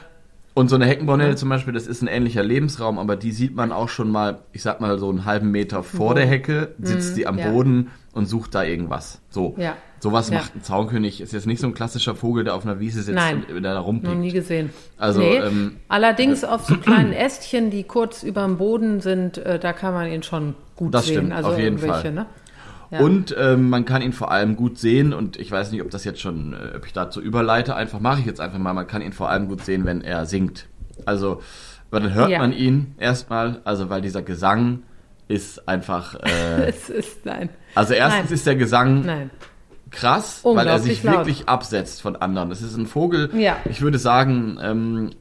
Äh, Und so eine Heckenbornelle zum Beispiel, das ist ein ähnlicher Lebensraum, aber die sieht man auch schon mal, ich sag mal so einen halben Meter vor der Hecke, sitzt die am Mhm. ja. Boden und sucht da irgendwas. So. Ja. Sowas Ja. macht ein Zaunkönig. Ist jetzt nicht so ein klassischer Vogel, der auf einer Wiese sitzt Nein. und da noch rumpickt. nie gesehen. Also, nee. ähm, Allerdings auf so kleinen Ästchen, die kurz über dem Boden sind, äh, da kann man ihn schon gut Das sehen. stimmt, also auf jeden Fall. Ne? Ja. Und ähm, man kann ihn vor allem gut sehen und ich weiß nicht, ob das jetzt schon, äh, ob ich dazu überleite, einfach mache ich jetzt einfach mal, man kann ihn vor allem gut sehen, wenn er singt. Also, weil dann hört Ja. man ihn erstmal, also weil dieser Gesang ist einfach, äh, es ist nein. also erstens Nein. ist der Gesang Nein. krass, weil er sich laut. wirklich absetzt von anderen. Das ist ein Vogel, Ja. ich würde sagen, ähm,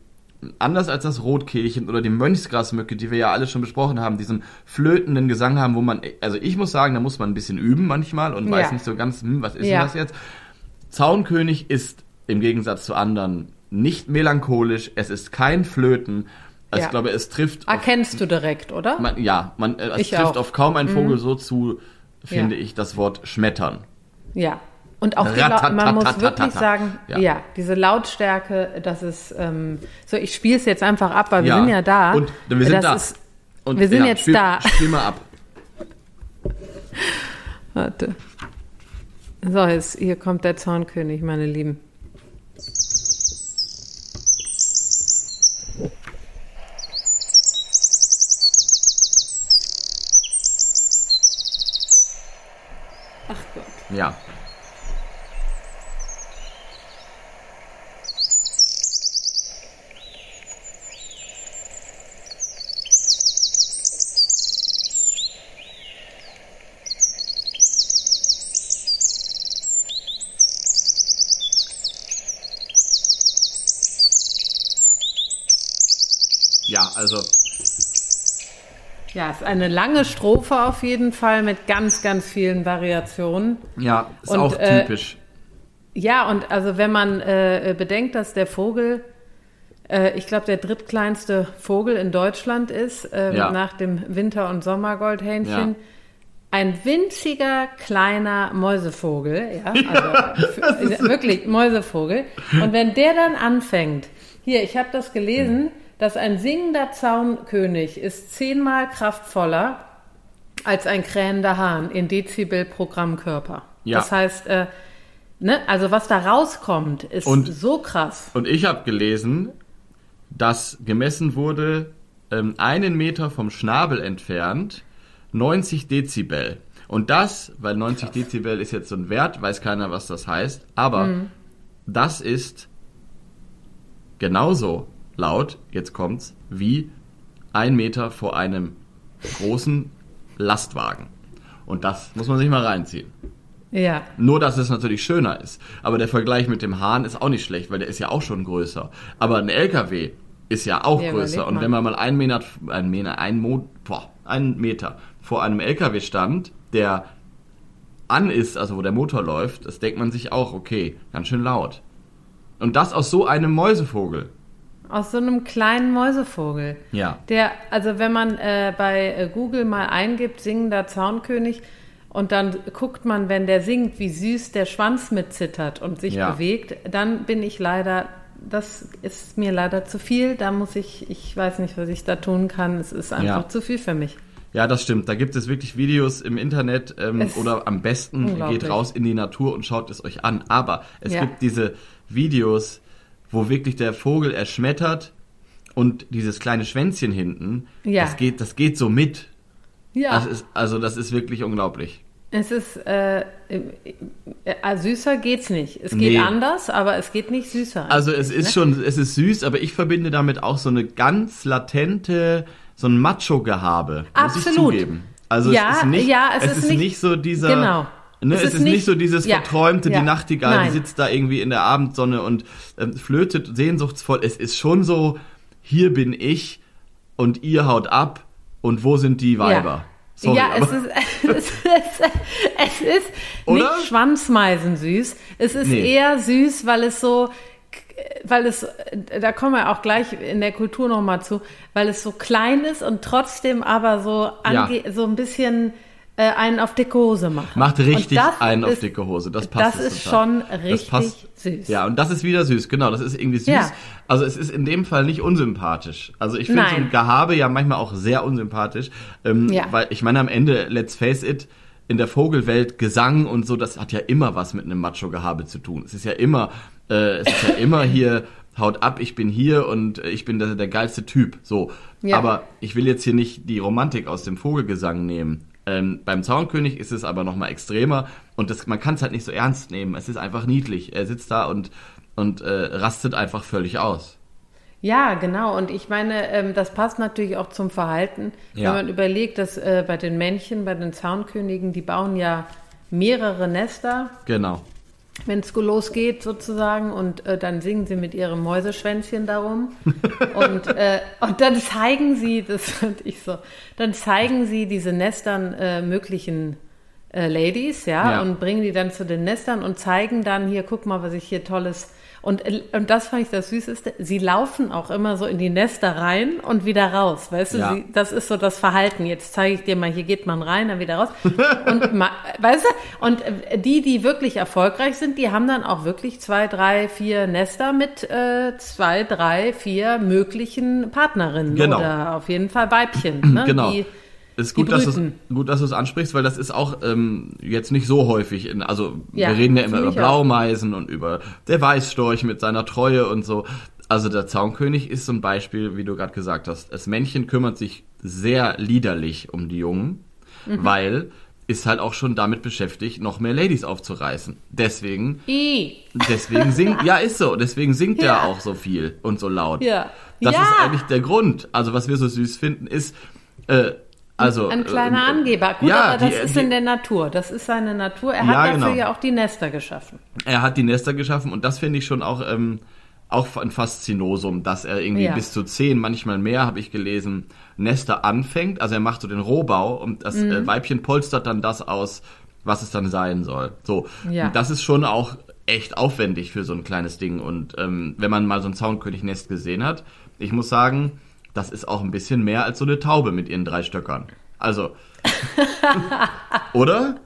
anders als das Rotkehlchen oder die Mönchsgrasmücke, die wir ja alle schon besprochen haben, diesen flötenden Gesang haben, wo man, also ich muss sagen, da muss man ein bisschen üben manchmal und weiß Ja. nicht so ganz, hm, was ist Ja. denn das jetzt? Zaunkönig ist im Gegensatz zu anderen nicht melancholisch, es ist kein Flöten. Also Ja. ich glaube, es trifft auf, Erkennst du direkt, oder? man, ja, man, es Ich trifft auch. Mhm. auf kaum einen Vogel so zu, finde ich, das Wort schmettern. Ja. Und auch die Lau Ratatatata. man muss wirklich sagen, Ja. ja. diese Lautstärke, das ist, ähm, so ich spiele es jetzt einfach ab, weil wir Ja. sind ja da. Und wir sind das da. Ist, Und, Wir sind jetzt spiel, da. Spiel mal ab. warte. So, jetzt, hier kommt der Zaunkönig, meine Lieben. Ach Gott. Ja. Ja, also Ja, es ist eine lange Strophe auf jeden Fall mit ganz, ganz vielen Variationen. Ja, ist Und, auch äh, typisch. Ja, und also wenn man äh, bedenkt, dass der Vogel, äh, ich glaube, der drittkleinste Vogel in Deutschland ist, ähm, Ja. nach dem Winter- und Sommergoldhähnchen. Ja. Ein winziger kleiner Mäusevogel, ja, also f- wirklich Mäusevogel. Und wenn der dann anfängt, hier, ich habe das gelesen, dass ein singender Zaunkönig ist zehnmal kraftvoller als ein krähender Hahn in Dezibel pro Grammkörper. Ja. Das heißt, äh, ne, also was da rauskommt, ist Und- so krass. Und ich habe gelesen, dass gemessen wurde, ähm, einen Meter vom Schnabel entfernt, 90 Dezibel. Und das, weil 90 Dezibel ist jetzt so ein Wert, weiß keiner, was das heißt, aber Mhm. das ist genauso laut, jetzt kommt's, wie ein Meter vor einem großen Lastwagen. Und das muss man sich mal reinziehen. Ja, Nur, dass es natürlich schöner ist. Aber der Vergleich mit dem Hahn ist auch nicht schlecht, weil der ist ja auch schon größer. Aber ein LKW ist ja auch Ja, größer. Und wenn man mal einen Meter, einen Meter, einen, Mo, boah, einen Meter vor einem LKW stand, der an ist, also wo der Motor läuft, das denkt man sich auch, okay, ganz schön laut. Und das aus so einem Mäusevogel. Aus so einem kleinen Mäusevogel. Ja. Der, also wenn man äh, bei äh, Google mal eingibt, singender Zaunkönig, und dann guckt man, wenn der singt, wie süß der Schwanz mitzittert und sich Ja. bewegt, dann bin ich leider, das ist mir leider zu viel. Da muss ich, ich weiß nicht, was ich da tun kann. Es ist einfach Ja. zu viel für mich. Ja, das stimmt. Da gibt es wirklich Videos im Internet ähm, oder am besten geht raus in die Natur und schaut es euch an. Aber es Ja. gibt diese Videos, wo wirklich der Vogel erschmettert und dieses kleine Schwänzchen hinten, Ja. das geht, das geht so mit. Ja, Das ist, also das ist wirklich unglaublich. es ist, äh, äh, süßer geht's nicht. Es geht Nee. anders, aber es geht nicht süßer. Also es ist schon, es ist süß, aber ich verbinde damit auch so eine ganz latente, so ein Macho-Gehabe, muss ich Absolut. zugeben. Also Ja, es ist nicht, ja, es es, ist ist nicht- nicht so dieser, Genau. Ne, Es es, ist ist nicht, nicht- so dieses ja, verträumte, ja. die Nachtigall, Nein. die sitzt da irgendwie in der Abendsonne und ähm, flötet sehnsuchtsvoll. Es ist schon so, hier bin ich und ihr haut ab und wo sind die Weiber? Sorry, ja, es ist, es ist, es ist Oder? nicht schwanzmeisensüß. Es ist Nee. eher süß, weil es so, weil es, da kommen wir auch gleich in der Kultur nochmal zu, weil es so klein ist und trotzdem aber so, ange so ein bisschen äh, einen auf dicke Hose macht. Macht richtig einen auf ist- dicke Hose. Das passt. Das ist total. schon Das richtig passt. süß. Ja, und das ist wieder süß, genau. Das ist irgendwie süß. Ja. Also es ist in dem Fall nicht unsympathisch. Also ich finde so ein Gehabe ja manchmal auch sehr unsympathisch. Ähm, Ja. Weil ich meine am Ende, let's face it, in der Vogelwelt Gesang und so, das hat ja immer was mit einem Macho-Gehabe zu tun. Es ist ja immer, äh, es ist ja immer hier, haut ab, ich bin hier und ich bin der, der geilste Typ. So. Ja. Aber ich will jetzt hier nicht die Romantik aus dem Vogelgesang nehmen. Ähm, beim Zaunkönig ist es aber nochmal extremer und das, man kann es halt nicht so ernst nehmen. Es ist einfach niedlich. Er sitzt da und, und äh, rastet einfach völlig aus. Ja, genau. Und ich meine, ähm, das passt natürlich auch zum Verhalten. Ja. Wenn man überlegt, dass äh, bei den Männchen, bei den Zaunkönigen, die bauen ja mehrere Nester, Genau. Wenn es losgeht sozusagen. Und äh, dann singen sie mit ihrem Mäuseschwänzchen darum. und, äh, und dann zeigen sie, das fand ich so, dann zeigen sie diese Nestern äh, möglichen äh, Ladies, ja, Ja. und bringen die dann zu den Nestern und zeigen dann hier, guck mal, was ich hier tolles. Und, und das fand ich das Süßeste. Sie laufen auch immer so in die Nester rein und wieder raus. Weißt du, Ja. sie, das ist so das Verhalten. Jetzt zeige ich dir mal, hier geht man rein, dann wieder raus. Und weißt du, und äh, die, die wirklich erfolgreich sind, die haben dann auch wirklich zwei, drei, vier Nester mit äh, zwei, drei, vier möglichen Partnerinnen Genau. oder auf jeden Fall Weibchen. Ne? Genau. Die, ist gut, dass du gut, dass du es ansprichst, weil das ist auch ähm, jetzt nicht so häufig. In, also Ja, wir reden ja immer über ich auch. Blaumeisen und über der Weißstorch mit seiner Treue und so. Also der Zaunkönig ist so ein Beispiel, wie du gerade gesagt hast. Das Männchen kümmert sich sehr liederlich um die Jungen, Mhm. weil ist halt auch schon damit beschäftigt, noch mehr Ladies aufzureißen. Deswegen, I. deswegen singt, ja ist so, deswegen singt Ja. er auch so viel und so laut. Ja. Das ja. ist eigentlich der Grund. Also was wir so süß finden, ist äh, also Ein kleiner äh, Angeber. Gut, ja, aber das die- ist die- in der Natur. Das ist seine Natur. Er Ja, hat dafür genau. ja auch die Nester geschaffen. Er hat die Nester geschaffen und das finde ich schon auch ähm, auch ein Faszinosum, dass er irgendwie Ja. bis zu zehn, manchmal mehr, habe ich gelesen, Nester anfängt. Also er macht so den Rohbau und das Mhm. äh, Weibchen polstert dann das aus, was es dann sein soll. So, Ja. und das ist schon auch echt aufwendig für so ein kleines Ding. Und ähm, wenn man mal so ein Zaunkönig-Nest gesehen hat, ich muss sagen, das ist auch ein bisschen mehr als so eine Taube mit ihren drei Stöckern. Also, oder?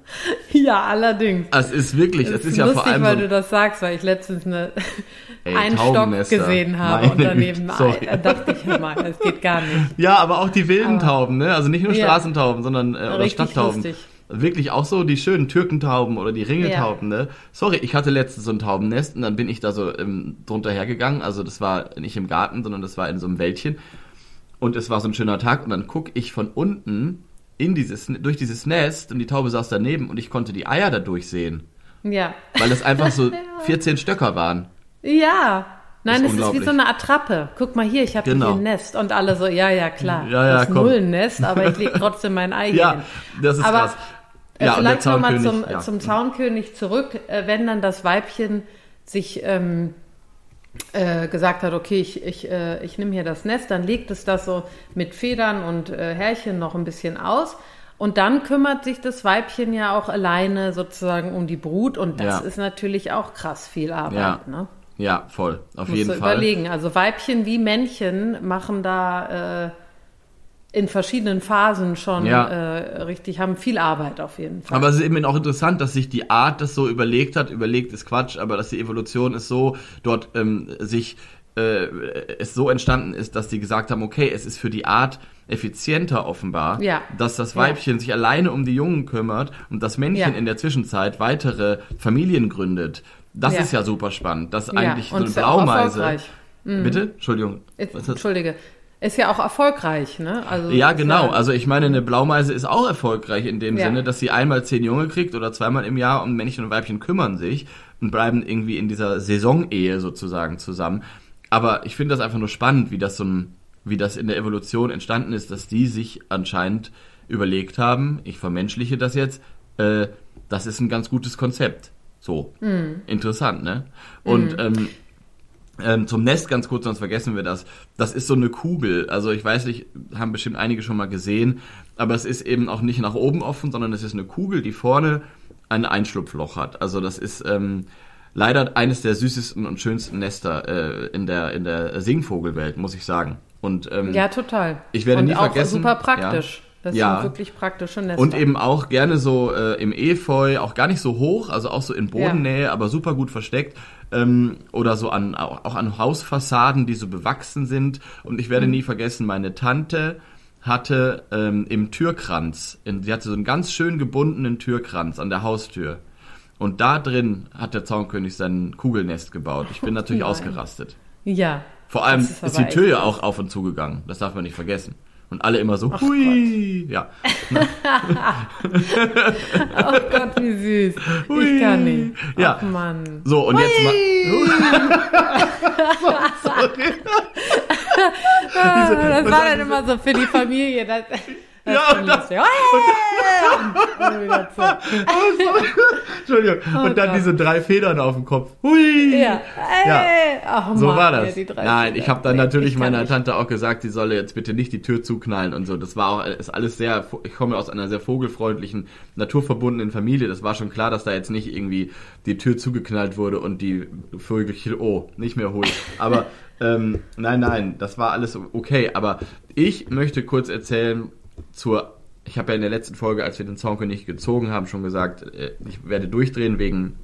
Ja, allerdings. Es ist wirklich, es Es ist ja lustig, vor allem weil so du das sagst, weil ich letztens eine, Ey, einen Stock gesehen habe Meine und daneben ein, da dachte ich, mal, das geht gar nicht. Ja, aber auch die wilden Aber- Tauben, ne? Also nicht nur Ja. Straßentauben, sondern äh, oder Richtig Stadttauben. lustig. Wirklich auch so die schönen Türkentauben oder die Ringeltauben, ne? Sorry, ich hatte letztens so ein Taubennest und dann bin ich da so ähm, drunter hergegangen. Also das war nicht im Garten, sondern das war in so einem Wäldchen. Und es war so ein schöner Tag und dann guck ich von unten in dieses, durch dieses Nest und die Taube saß daneben und ich konnte die Eier dadurch sehen. Ja. Weil das einfach so 14 Stöcker waren. Ja. Nein, Ist es ist wie so eine Attrappe. Guck mal hier, ich habe Genau. hier ein Nest. Und alle so, ja, ja, klar. Ja, ja, das ist komm. null ein Nest, aber ich lege trotzdem mein Ei Ja, hin. das ist Aber, krass. Äh, Ja, Vielleicht nochmal zum, Zaunkönig, ja. zum Zaunkönig zurück, äh, wenn dann das Weibchen sich ähm, äh, gesagt hat, okay, ich, ich, äh, ich nehme hier das Nest, dann legt es das so mit Federn und äh, Härchen noch ein bisschen aus. Und dann kümmert sich das Weibchen ja auch alleine sozusagen um die Brut und das Ja. ist natürlich auch krass viel Arbeit. Ja. Ne? Ja, voll. Auf Musst jeden Fall. überlegen. Also Weibchen wie Männchen machen da äh, in verschiedenen Phasen schon Ja. äh, richtig, haben viel Arbeit auf jeden Fall. Aber es ist eben auch interessant, dass sich die Art das so überlegt hat. Überlegt ist Quatsch, aber dass die Evolution ist so dort ähm, sich äh, es so entstanden ist, dass die gesagt haben, okay, es ist für die Art effizienter offenbar, Ja. dass das Ja. Weibchen sich alleine um die Jungen kümmert und das Männchen Ja. in der Zwischenzeit weitere Familien gründet. Das Ja. ist ja super spannend. Das Ja, eigentlich so eine ja Blaumeise. erfolgreich. Bitte? Entschuldigung. Das? Entschuldige. Ist ja auch erfolgreich, ne? Also Ja, genau. Also ich meine, eine Blaumeise ist auch erfolgreich in dem Ja. Sinne, dass sie einmal zehn Junge kriegt oder zweimal im Jahr und Männchen und Weibchen kümmern sich und bleiben irgendwie in dieser Saisonehe sozusagen zusammen. Aber ich finde das einfach nur spannend, wie das so ein, wie das in der Evolution entstanden ist, dass die sich anscheinend überlegt haben, ich vermenschliche das jetzt, äh, das ist ein ganz gutes Konzept. So. Hm. Interessant, ne? Und ähm, ähm, zum Nest ganz kurz, sonst vergessen wir das. Das ist so eine Kugel. Also ich weiß nicht, haben bestimmt einige schon mal gesehen, aber es ist eben auch nicht nach oben offen, sondern es ist eine Kugel, die vorne ein Einschlupfloch hat. Also das ist ähm, leider eines der süßesten und schönsten Nester äh, in der in der Singvogelwelt, muss ich sagen. Und ähm, Ja, total. Ich werde und nie auch vergessen- super praktisch. Das Ja. sind wirklich praktische Nester. Und eben auch gerne so äh, im Efeu, auch gar nicht so hoch, also auch so in Bodennähe, aber super gut versteckt. Ähm, oder so an auch, an Hausfassaden, die so bewachsen sind. Und ich Mhm. werde nie vergessen, meine Tante hatte ähm, im Türkranz, in, sie hatte so einen ganz schön gebundenen Türkranz an der Haustür. Und da drin hat der Zaunkönig sein Kugelnest gebaut. Ich bin natürlich Nein. ausgerastet. ja. Vor allem ist, ist die Tür ja auch auf und zu gegangen. Das darf man nicht vergessen. Und alle immer so, Ach hui. Ja. Oh Gott, wie süß. Hui. Ich kann nicht. Ja. Ach Mann. So, und jetzt mal. Ah, das und war dann dann immer so für die Familie. Das, das Ja, und das- lustig. Hey! Und. Entschuldigung. dann Gott. diese drei Federn auf dem Kopf. Hui. Ja. Hey! Ach So Mann, war das. Nein, ich habe dann Nee, natürlich meiner nicht. Tante auch gesagt, sie solle jetzt bitte nicht die Tür zuknallen und so. Das war auch ist alles sehr. Ich komme aus einer sehr vogelfreundlichen, naturverbundenen Familie. Das war schon klar, dass da jetzt nicht irgendwie die Tür zugeknallt wurde und die Vögelchen oh nicht mehr holen. Aber ähm, nein, nein, das war alles okay. Aber ich möchte kurz erzählen zur. Ich habe ja in der letzten Folge, als wir den Zaunkönig gezogen haben, schon gesagt, äh, ich werde durchdrehen wegen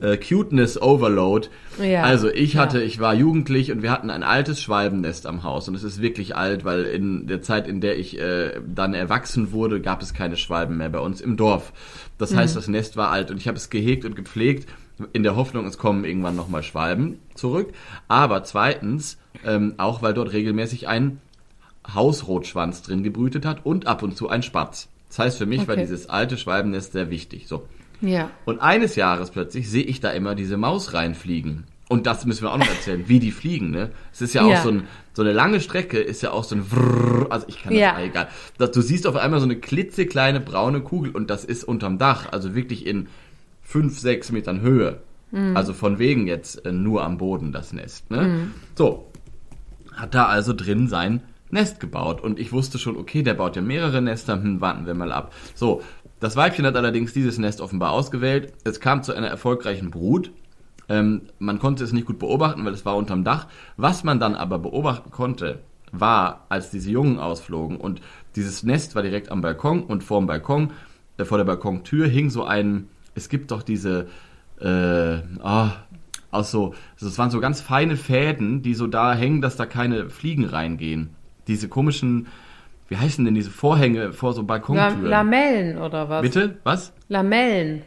äh, Cuteness Overload. Ja. Also ich hatte, Ja. ich war jugendlich und wir hatten ein altes Schwalbennest am Haus und es ist wirklich alt, weil in der Zeit, in der ich äh, dann erwachsen wurde, gab es keine Schwalben mehr bei uns im Dorf. Das Mhm. heißt, das Nest war alt und ich habe es gehegt und gepflegt in der Hoffnung, es kommen irgendwann nochmal Schwalben zurück. Aber zweitens, ähm, auch weil dort regelmäßig ein Hausrotschwanz drin gebrütet hat und ab und zu ein Spatz. Das heißt, für mich war Okay. dieses alte Schwalbennest sehr wichtig. So. Ja. Und eines Jahres plötzlich sehe ich da immer diese Maus reinfliegen. Und das müssen wir auch noch erzählen, wie die fliegen, ne? Es ist ja auch Ja. so, ein, so eine lange Strecke, ist ja auch so ein Vrrr, also ich kann das, Ja. egal. Das, du siehst auf einmal so eine klitzekleine braune Kugel und das ist unterm Dach, also wirklich in fünf, sechs Metern Höhe. Mhm. Also von wegen jetzt äh, nur am Boden das Nest. Ne? Mhm. So, hat da also drin sein Nest gebaut. Und ich wusste schon, okay, der baut ja mehrere Nester, hm, warten wir mal ab. So, das Weibchen hat allerdings dieses Nest offenbar ausgewählt. Es kam zu einer erfolgreichen Brut. Ähm, man konnte es nicht gut beobachten, weil es war unterm Dach. Was man dann aber beobachten konnte, war, als diese Jungen ausflogen und dieses Nest war direkt am Balkon und vor dem Balkon, äh, vor der Balkontür hing so ein, es gibt doch diese, äh, oh, aus so, also es waren so ganz feine Fäden, die so da hängen, dass da keine Fliegen reingehen. Diese komischen, wie heißen denn diese Vorhänge vor so Balkontüren? Lamellen oder was? Bitte? Was? Lamellen.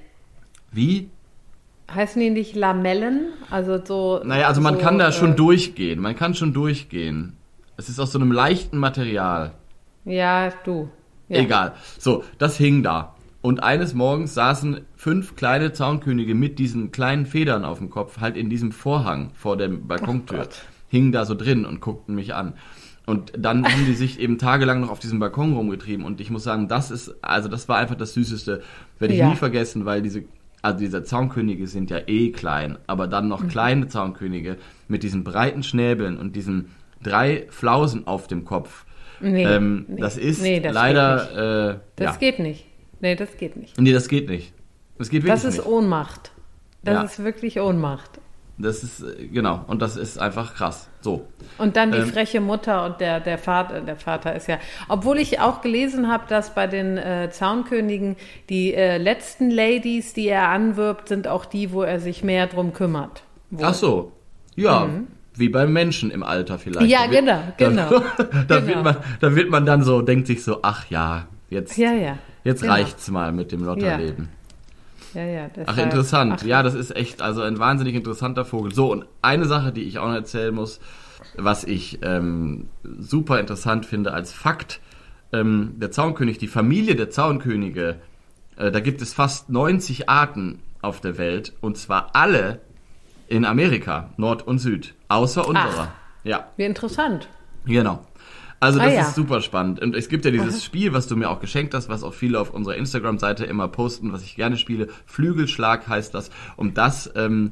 Wie? Heißen die nicht Lamellen? Also so. Naja, also man so, kann da schon äh, durchgehen. Man kann schon durchgehen. Es ist aus so einem leichten Material. Ja, du. Ja. Egal. So, das hing da. Und eines Morgens saßen fünf kleine Zaunkönige mit diesen kleinen Federn auf dem Kopf, halt in diesem Vorhang vor der Balkontür. Oh hingen da so drin und guckten mich an. Und dann haben die sich eben tagelang noch auf diesem Balkon rumgetrieben. Und ich muss sagen, das ist, also das war einfach das Süßeste. Werde ich Ja. nie vergessen, weil diese, also diese Zaunkönige sind ja eh klein, aber dann Mhm. noch kleine Zaunkönige mit diesen breiten Schnäbeln und diesen drei Flausen auf dem Kopf. Nee, ähm, nee. das ist Nee, das geht leider, äh, Das ja. geht nicht. Nee, das geht nicht. Nee, das geht nicht. Das geht wirklich Das ist nicht. Ohnmacht. Das Ja. ist wirklich Ohnmacht. Das ist, äh, genau, und das ist einfach krass. So. Und dann die Ähm, freche Mutter und der, der Vater, der Vater ist ja, obwohl ich auch gelesen habe, dass bei den äh, Zaunkönigen die äh, letzten Ladies, die er anwirbt, sind auch die, wo er sich mehr drum kümmert. Wohl. Ach so. Ja, wie beim Menschen im Alter vielleicht. Mhm. Ja, Da wird- genau, da- genau. Da, Genau. Wird man, da wird man dann so, denkt sich so, ach ja, jetzt, Ja, ja. jetzt genau. reicht's mal mit dem Lotterleben. Ja, ja. Ach, deshalb- interessant. Ach, Ja, das ist echt, also ein wahnsinnig interessanter Vogel. So, und eine Sache, die ich auch noch erzählen muss, was ich ähm, super interessant finde als Fakt, ähm, der Zaunkönig, die Familie der Zaunkönige, äh, da gibt es fast 90 Arten auf der Welt, und zwar alle in Amerika, Nord und Süd, außer unserer. Ja. Wie interessant. Genau. Also Ah, das ja. ist super spannend. Und es gibt ja dieses Spiel, was du mir auch geschenkt hast, was auch viele auf unserer Instagram-Seite immer posten, was ich gerne spiele. Flügelschlag heißt das. Und das ähm,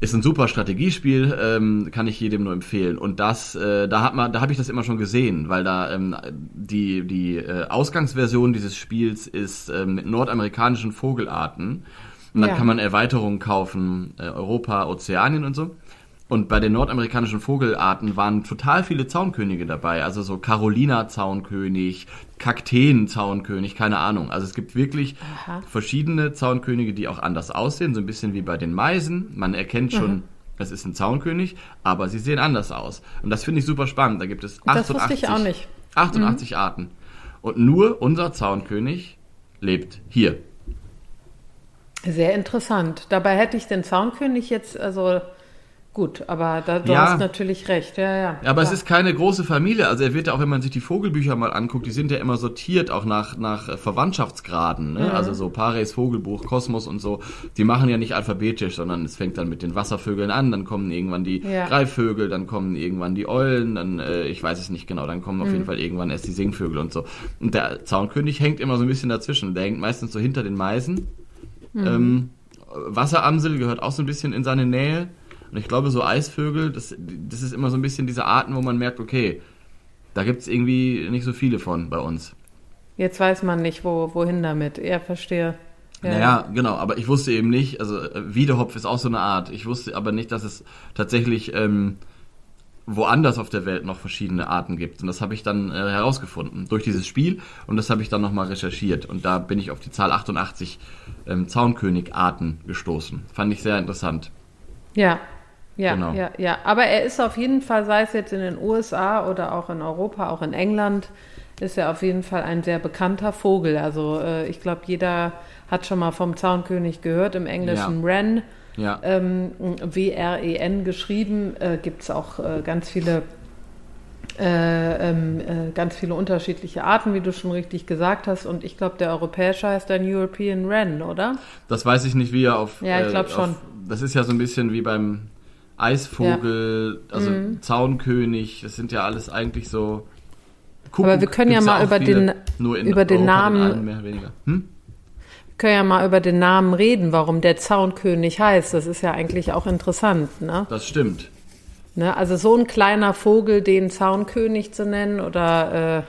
ist ein super Strategiespiel, ähm, kann ich jedem nur empfehlen. Und das, äh, da hat man, da habe ich das immer schon gesehen, weil da ähm, die die äh, Ausgangsversion dieses Spiels ist ähm, mit nordamerikanischen Vogelarten. Und dann Ja. kann man Erweiterungen kaufen, äh, Europa, Ozeanien und so. Und bei den nordamerikanischen Vogelarten waren total viele Zaunkönige dabei. Also so Carolina-Zaunkönig, Kakteen-Zaunkönig, keine Ahnung. Also es gibt wirklich Aha. verschiedene Zaunkönige, die auch anders aussehen. So ein bisschen wie bei den Meisen. Man erkennt Mhm. schon, es ist ein Zaunkönig, aber sie sehen anders aus. Und das finde ich super spannend. Da gibt es 88, Das wusste ich auch nicht. 88 Arten. Und nur unser Zaunkönig lebt hier. Sehr interessant. Dabei hätte ich den Zaunkönig jetzt, also gut, aber da, du Ja. hast natürlich recht. Ja, ja. Ja, aber es klar. ist keine große Familie. Also er wird ja auch, wenn man sich die Vogelbücher mal anguckt, die sind ja immer sortiert, auch nach, nach Verwandtschaftsgraden. Ne? Also so Pares Vogelbuch, Kosmos und so. Die machen ja nicht alphabetisch, sondern es fängt dann mit den Wasservögeln an, dann kommen irgendwann die Ja. Greifvögel, dann kommen irgendwann die Eulen, dann, äh, ich weiß es nicht genau, dann kommen auf jeden Fall irgendwann erst die Singvögel und so. Und der Zaunkönig hängt immer so ein bisschen dazwischen. Der hängt meistens so hinter den Meisen. Ähm, Wasseramsel gehört auch so ein bisschen in seine Nähe. Und ich glaube, so Eisvögel, das, das ist immer so ein bisschen diese Arten, wo man merkt, okay, da gibt es irgendwie nicht so viele von bei uns. Jetzt weiß man nicht, wo, wohin damit. Ja, verstehe. Ja, Naja, genau, aber ich wusste eben nicht, also äh, Wiedehopf ist auch so eine Art. Ich wusste aber nicht, dass es tatsächlich ähm, woanders auf der Welt noch verschiedene Arten gibt. Und das habe ich dann äh, herausgefunden durch dieses Spiel und das habe ich dann nochmal recherchiert. Und da bin ich auf die Zahl 88 ähm, Zaunkönig-Arten gestoßen. Fand ich sehr interessant. Ja, ja, Genau. ja, ja. Aber er ist auf jeden Fall, sei es jetzt in den USA oder auch in Europa, auch in England, ist er auf jeden Fall ein sehr bekannter Vogel. Also äh, ich glaube, jeder hat schon mal vom Zaunkönig gehört, im Englischen Ja. Wren. Ja. ähm, W-R-E-N geschrieben, äh, gibt es auch äh, ganz viele äh, ähm, äh, ganz viele unterschiedliche Arten, wie du schon richtig gesagt hast. Und ich glaube, der europäische heißt dann European Wren, oder? Das weiß ich nicht, wie er auf. Ja, ich glaub äh, schon. Auf, das ist ja so ein bisschen wie beim Eisvogel, also Mhm. Zaunkönig. Das sind ja alles eigentlich so. Aber wir können ja mal über den- nur in über den Europa, Namen- oder weniger. Hm? können ja mal über den Namen reden, warum der Zaunkönig heißt. Das ist ja eigentlich auch interessant, ne? Das stimmt. Ne? Also so ein kleiner Vogel, den Zaunkönig zu nennen oder,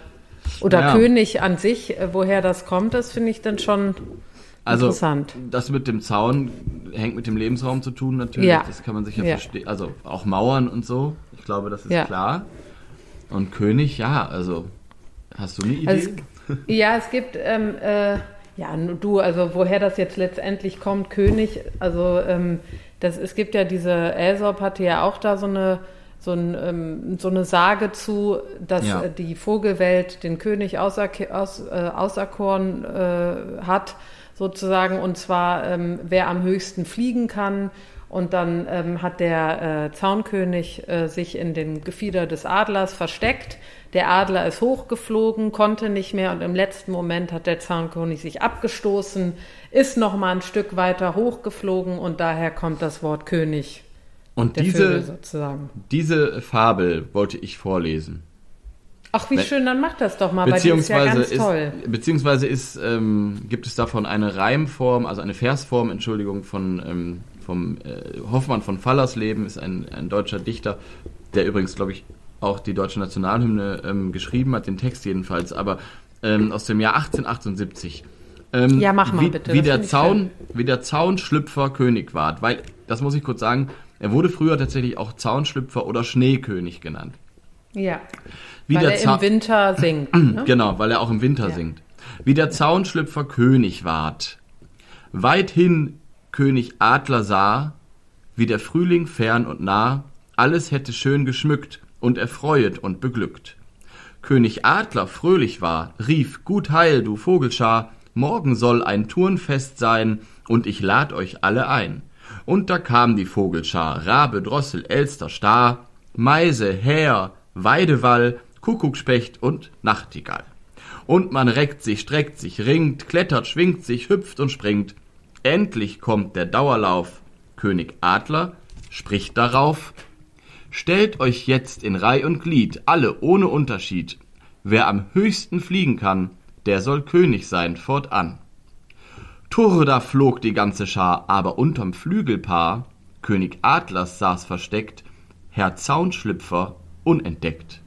äh, oder ja. König an sich, äh, woher das kommt, das finde ich dann schon also, interessant. Das mit dem Zaun hängt mit dem Lebensraum zu tun natürlich. Ja. Das kann man sicher ja. verstehen. Also auch Mauern und so. Ich glaube, das ist ja. klar. Und König, ja, also hast du eine Idee? Also, ja, es gibt, ähm, äh, ja, du, also woher das jetzt letztendlich kommt, König, also ähm, das, es gibt ja diese, Aesop hatte ja auch da so eine, so, ein, ähm, so eine Sage zu, dass ja. die Vogelwelt den König äh, auserkoren äh, hat, sozusagen, und zwar ähm, wer am höchsten fliegen kann. Und dann ähm, hat der äh, Zaunkönig äh, sich in den Gefieder des Adlers versteckt der Adler ist hochgeflogen, konnte nicht mehr und im letzten Moment hat der Zaunkönig sich abgestoßen, ist noch mal ein Stück weiter hochgeflogen und daher kommt das Wort König. Und diese, sozusagen. diese Fabel wollte ich vorlesen. Ach, wie schön, dann macht das doch mal, bei dir ist ja ganz ist, toll. Beziehungsweise ist, ähm, gibt es davon eine Reimform, also eine Versform, Entschuldigung, von ähm, vom äh, Hoffmann von Fallersleben, ist ein, ein deutscher Dichter, der übrigens, glaube ich, auch die deutsche Nationalhymne ähm, geschrieben hat, den Text jedenfalls, aber ähm, aus dem Jahr 1878. Ähm, ja, mach mal wie, bitte. Wie der, Zaun, wie der Zaunschlüpfer König ward, weil, das muss ich kurz sagen, er wurde früher tatsächlich auch Zaunschlüpfer oder Schneekönig genannt. Ja, wie weil er im Winter singt. Ne? Genau, weil er auch im Winter ja. singt. Wie der Zaunschlüpfer König ward, weithin König Adler sah, wie der Frühling fern und nah, alles hätte schön geschmückt, und erfreuet und beglückt. König Adler fröhlich war, rief, Gut heil, du Vogelschar, morgen soll ein Turnfest sein, und ich lad euch alle ein. Und da kam die Vogelschar, Rabe, Drossel, Elster, Star, Meise, Häher, Weidewall, Kuckuckspecht und Nachtigall. Und man reckt sich, streckt sich, ringt, klettert, schwingt sich, hüpft und springt. Endlich kommt der Dauerlauf. König Adler spricht darauf, Stellt euch jetzt in Reih und Glied, alle ohne Unterschied. Wer am höchsten fliegen kann, der soll König sein fortan. Turda flog die ganze Schar, aber unterm Flügelpaar König Adlers saß versteckt, Herr Zaunschlüpfer unentdeckt.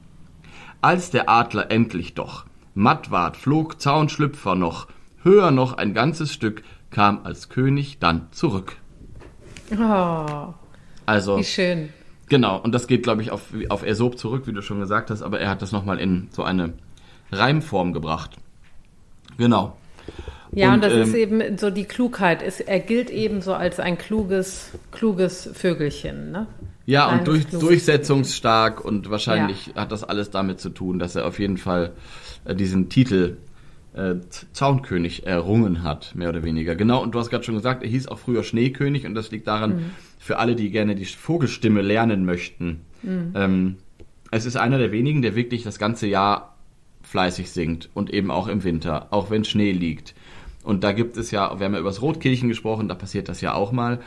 Als der Adler endlich doch matt ward, flog Zaunschlüpfer noch, höher noch ein ganzes Stück, kam als König dann zurück. Oh, also, wie schön. Genau, und das geht, glaube ich, auf, auf Aesop zurück, wie du schon gesagt hast, aber er hat das nochmal in so eine Reimform gebracht. Genau. Ja, und, und das ähm, ist eben so die Klugheit. Es, er gilt eben so als ein kluges, kluges Vögelchen. Ne? Ja, und durch, durchsetzungsstark und wahrscheinlich ja. hat das alles damit zu tun, dass er auf jeden Fall äh, diesen Titel äh, Zaunkönig errungen hat, mehr oder weniger. Genau, und du hast gerade schon gesagt, er hieß auch früher Schneekönig und das liegt daran, mhm für alle, die gerne die Vogelstimme lernen möchten. Mhm. Ähm, es ist einer der wenigen, der wirklich das ganze Jahr fleißig singt und eben auch im Winter, auch wenn Schnee liegt. Und da gibt es ja, wir haben ja über das Rotkirchen gesprochen, da passiert das ja auch mal.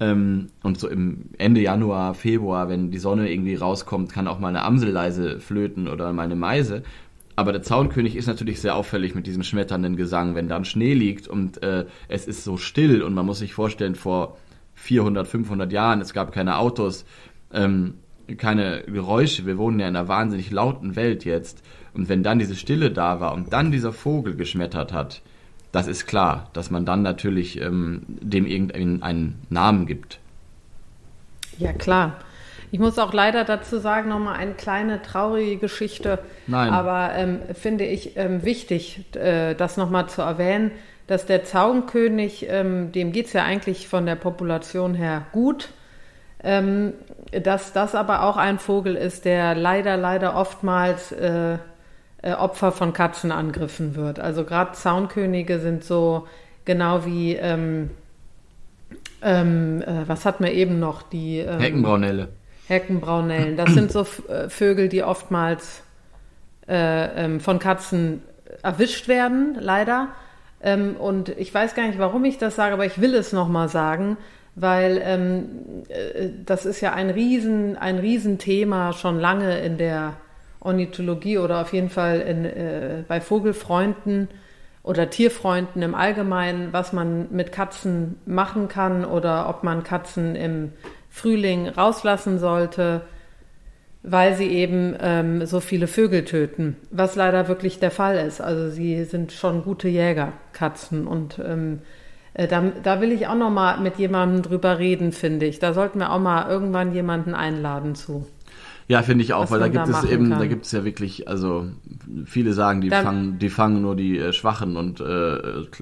Ähm, und so im Ende Januar, Februar, wenn die Sonne irgendwie rauskommt, kann auch mal eine Amsel leise flöten oder mal eine Meise. Aber der Zaunkönig ist natürlich sehr auffällig mit diesem schmetternden Gesang, wenn dann Schnee liegt und äh, es ist so still und man muss sich vorstellen, vor 400, 500 Jahren, es gab keine Autos, ähm, keine Geräusche, wir wohnen ja in einer wahnsinnig lauten Welt jetzt. Und wenn dann diese Stille da war und dann dieser Vogel geschmettert hat, das ist klar, dass man dann natürlich ähm, dem irgendeinen Namen gibt. Ja, klar. Ich muss auch leider dazu sagen, nochmal eine kleine traurige Geschichte. Nein. Aber ähm, finde ich ähm, wichtig, äh, das nochmal zu erwähnen dass der Zaunkönig, ähm, dem geht es ja eigentlich von der Population her gut, ähm, dass das aber auch ein Vogel ist, der leider, leider oftmals äh, äh, Opfer von Katzenangriffen wird. Also gerade Zaunkönige sind so genau wie, ähm, ähm äh, was hat man eben noch, die ähm, Heckenbraunelle. Heckenbraunellen. Das sind so äh, Vögel, die oftmals äh, ähm, von Katzen erwischt werden, leider. Ähm, und ich weiß gar nicht, warum ich das sage, aber ich will es nochmal sagen, weil ähm, äh, das ist ja ein Riesen, ein Riesenthema schon lange in der Ornithologie oder auf jeden Fall in, äh, bei Vogelfreunden. oder Tierfreunden im Allgemeinen, was man mit Katzen machen kann oder ob man Katzen im Frühling rauslassen sollte, weil sie eben ähm, so viele Vögel töten, was leider wirklich der Fall ist. Also sie sind schon gute Jäger, Katzen. Und ähm, äh, da, da will ich auch noch mal mit jemandem drüber reden, finde ich. Da sollten wir auch mal irgendwann jemanden einladen zu. Ja, finde ich auch, weil da gibt da es eben, kann. da gibt es ja wirklich, also viele sagen, die fangen, die fangen nur die äh, Schwachen und äh,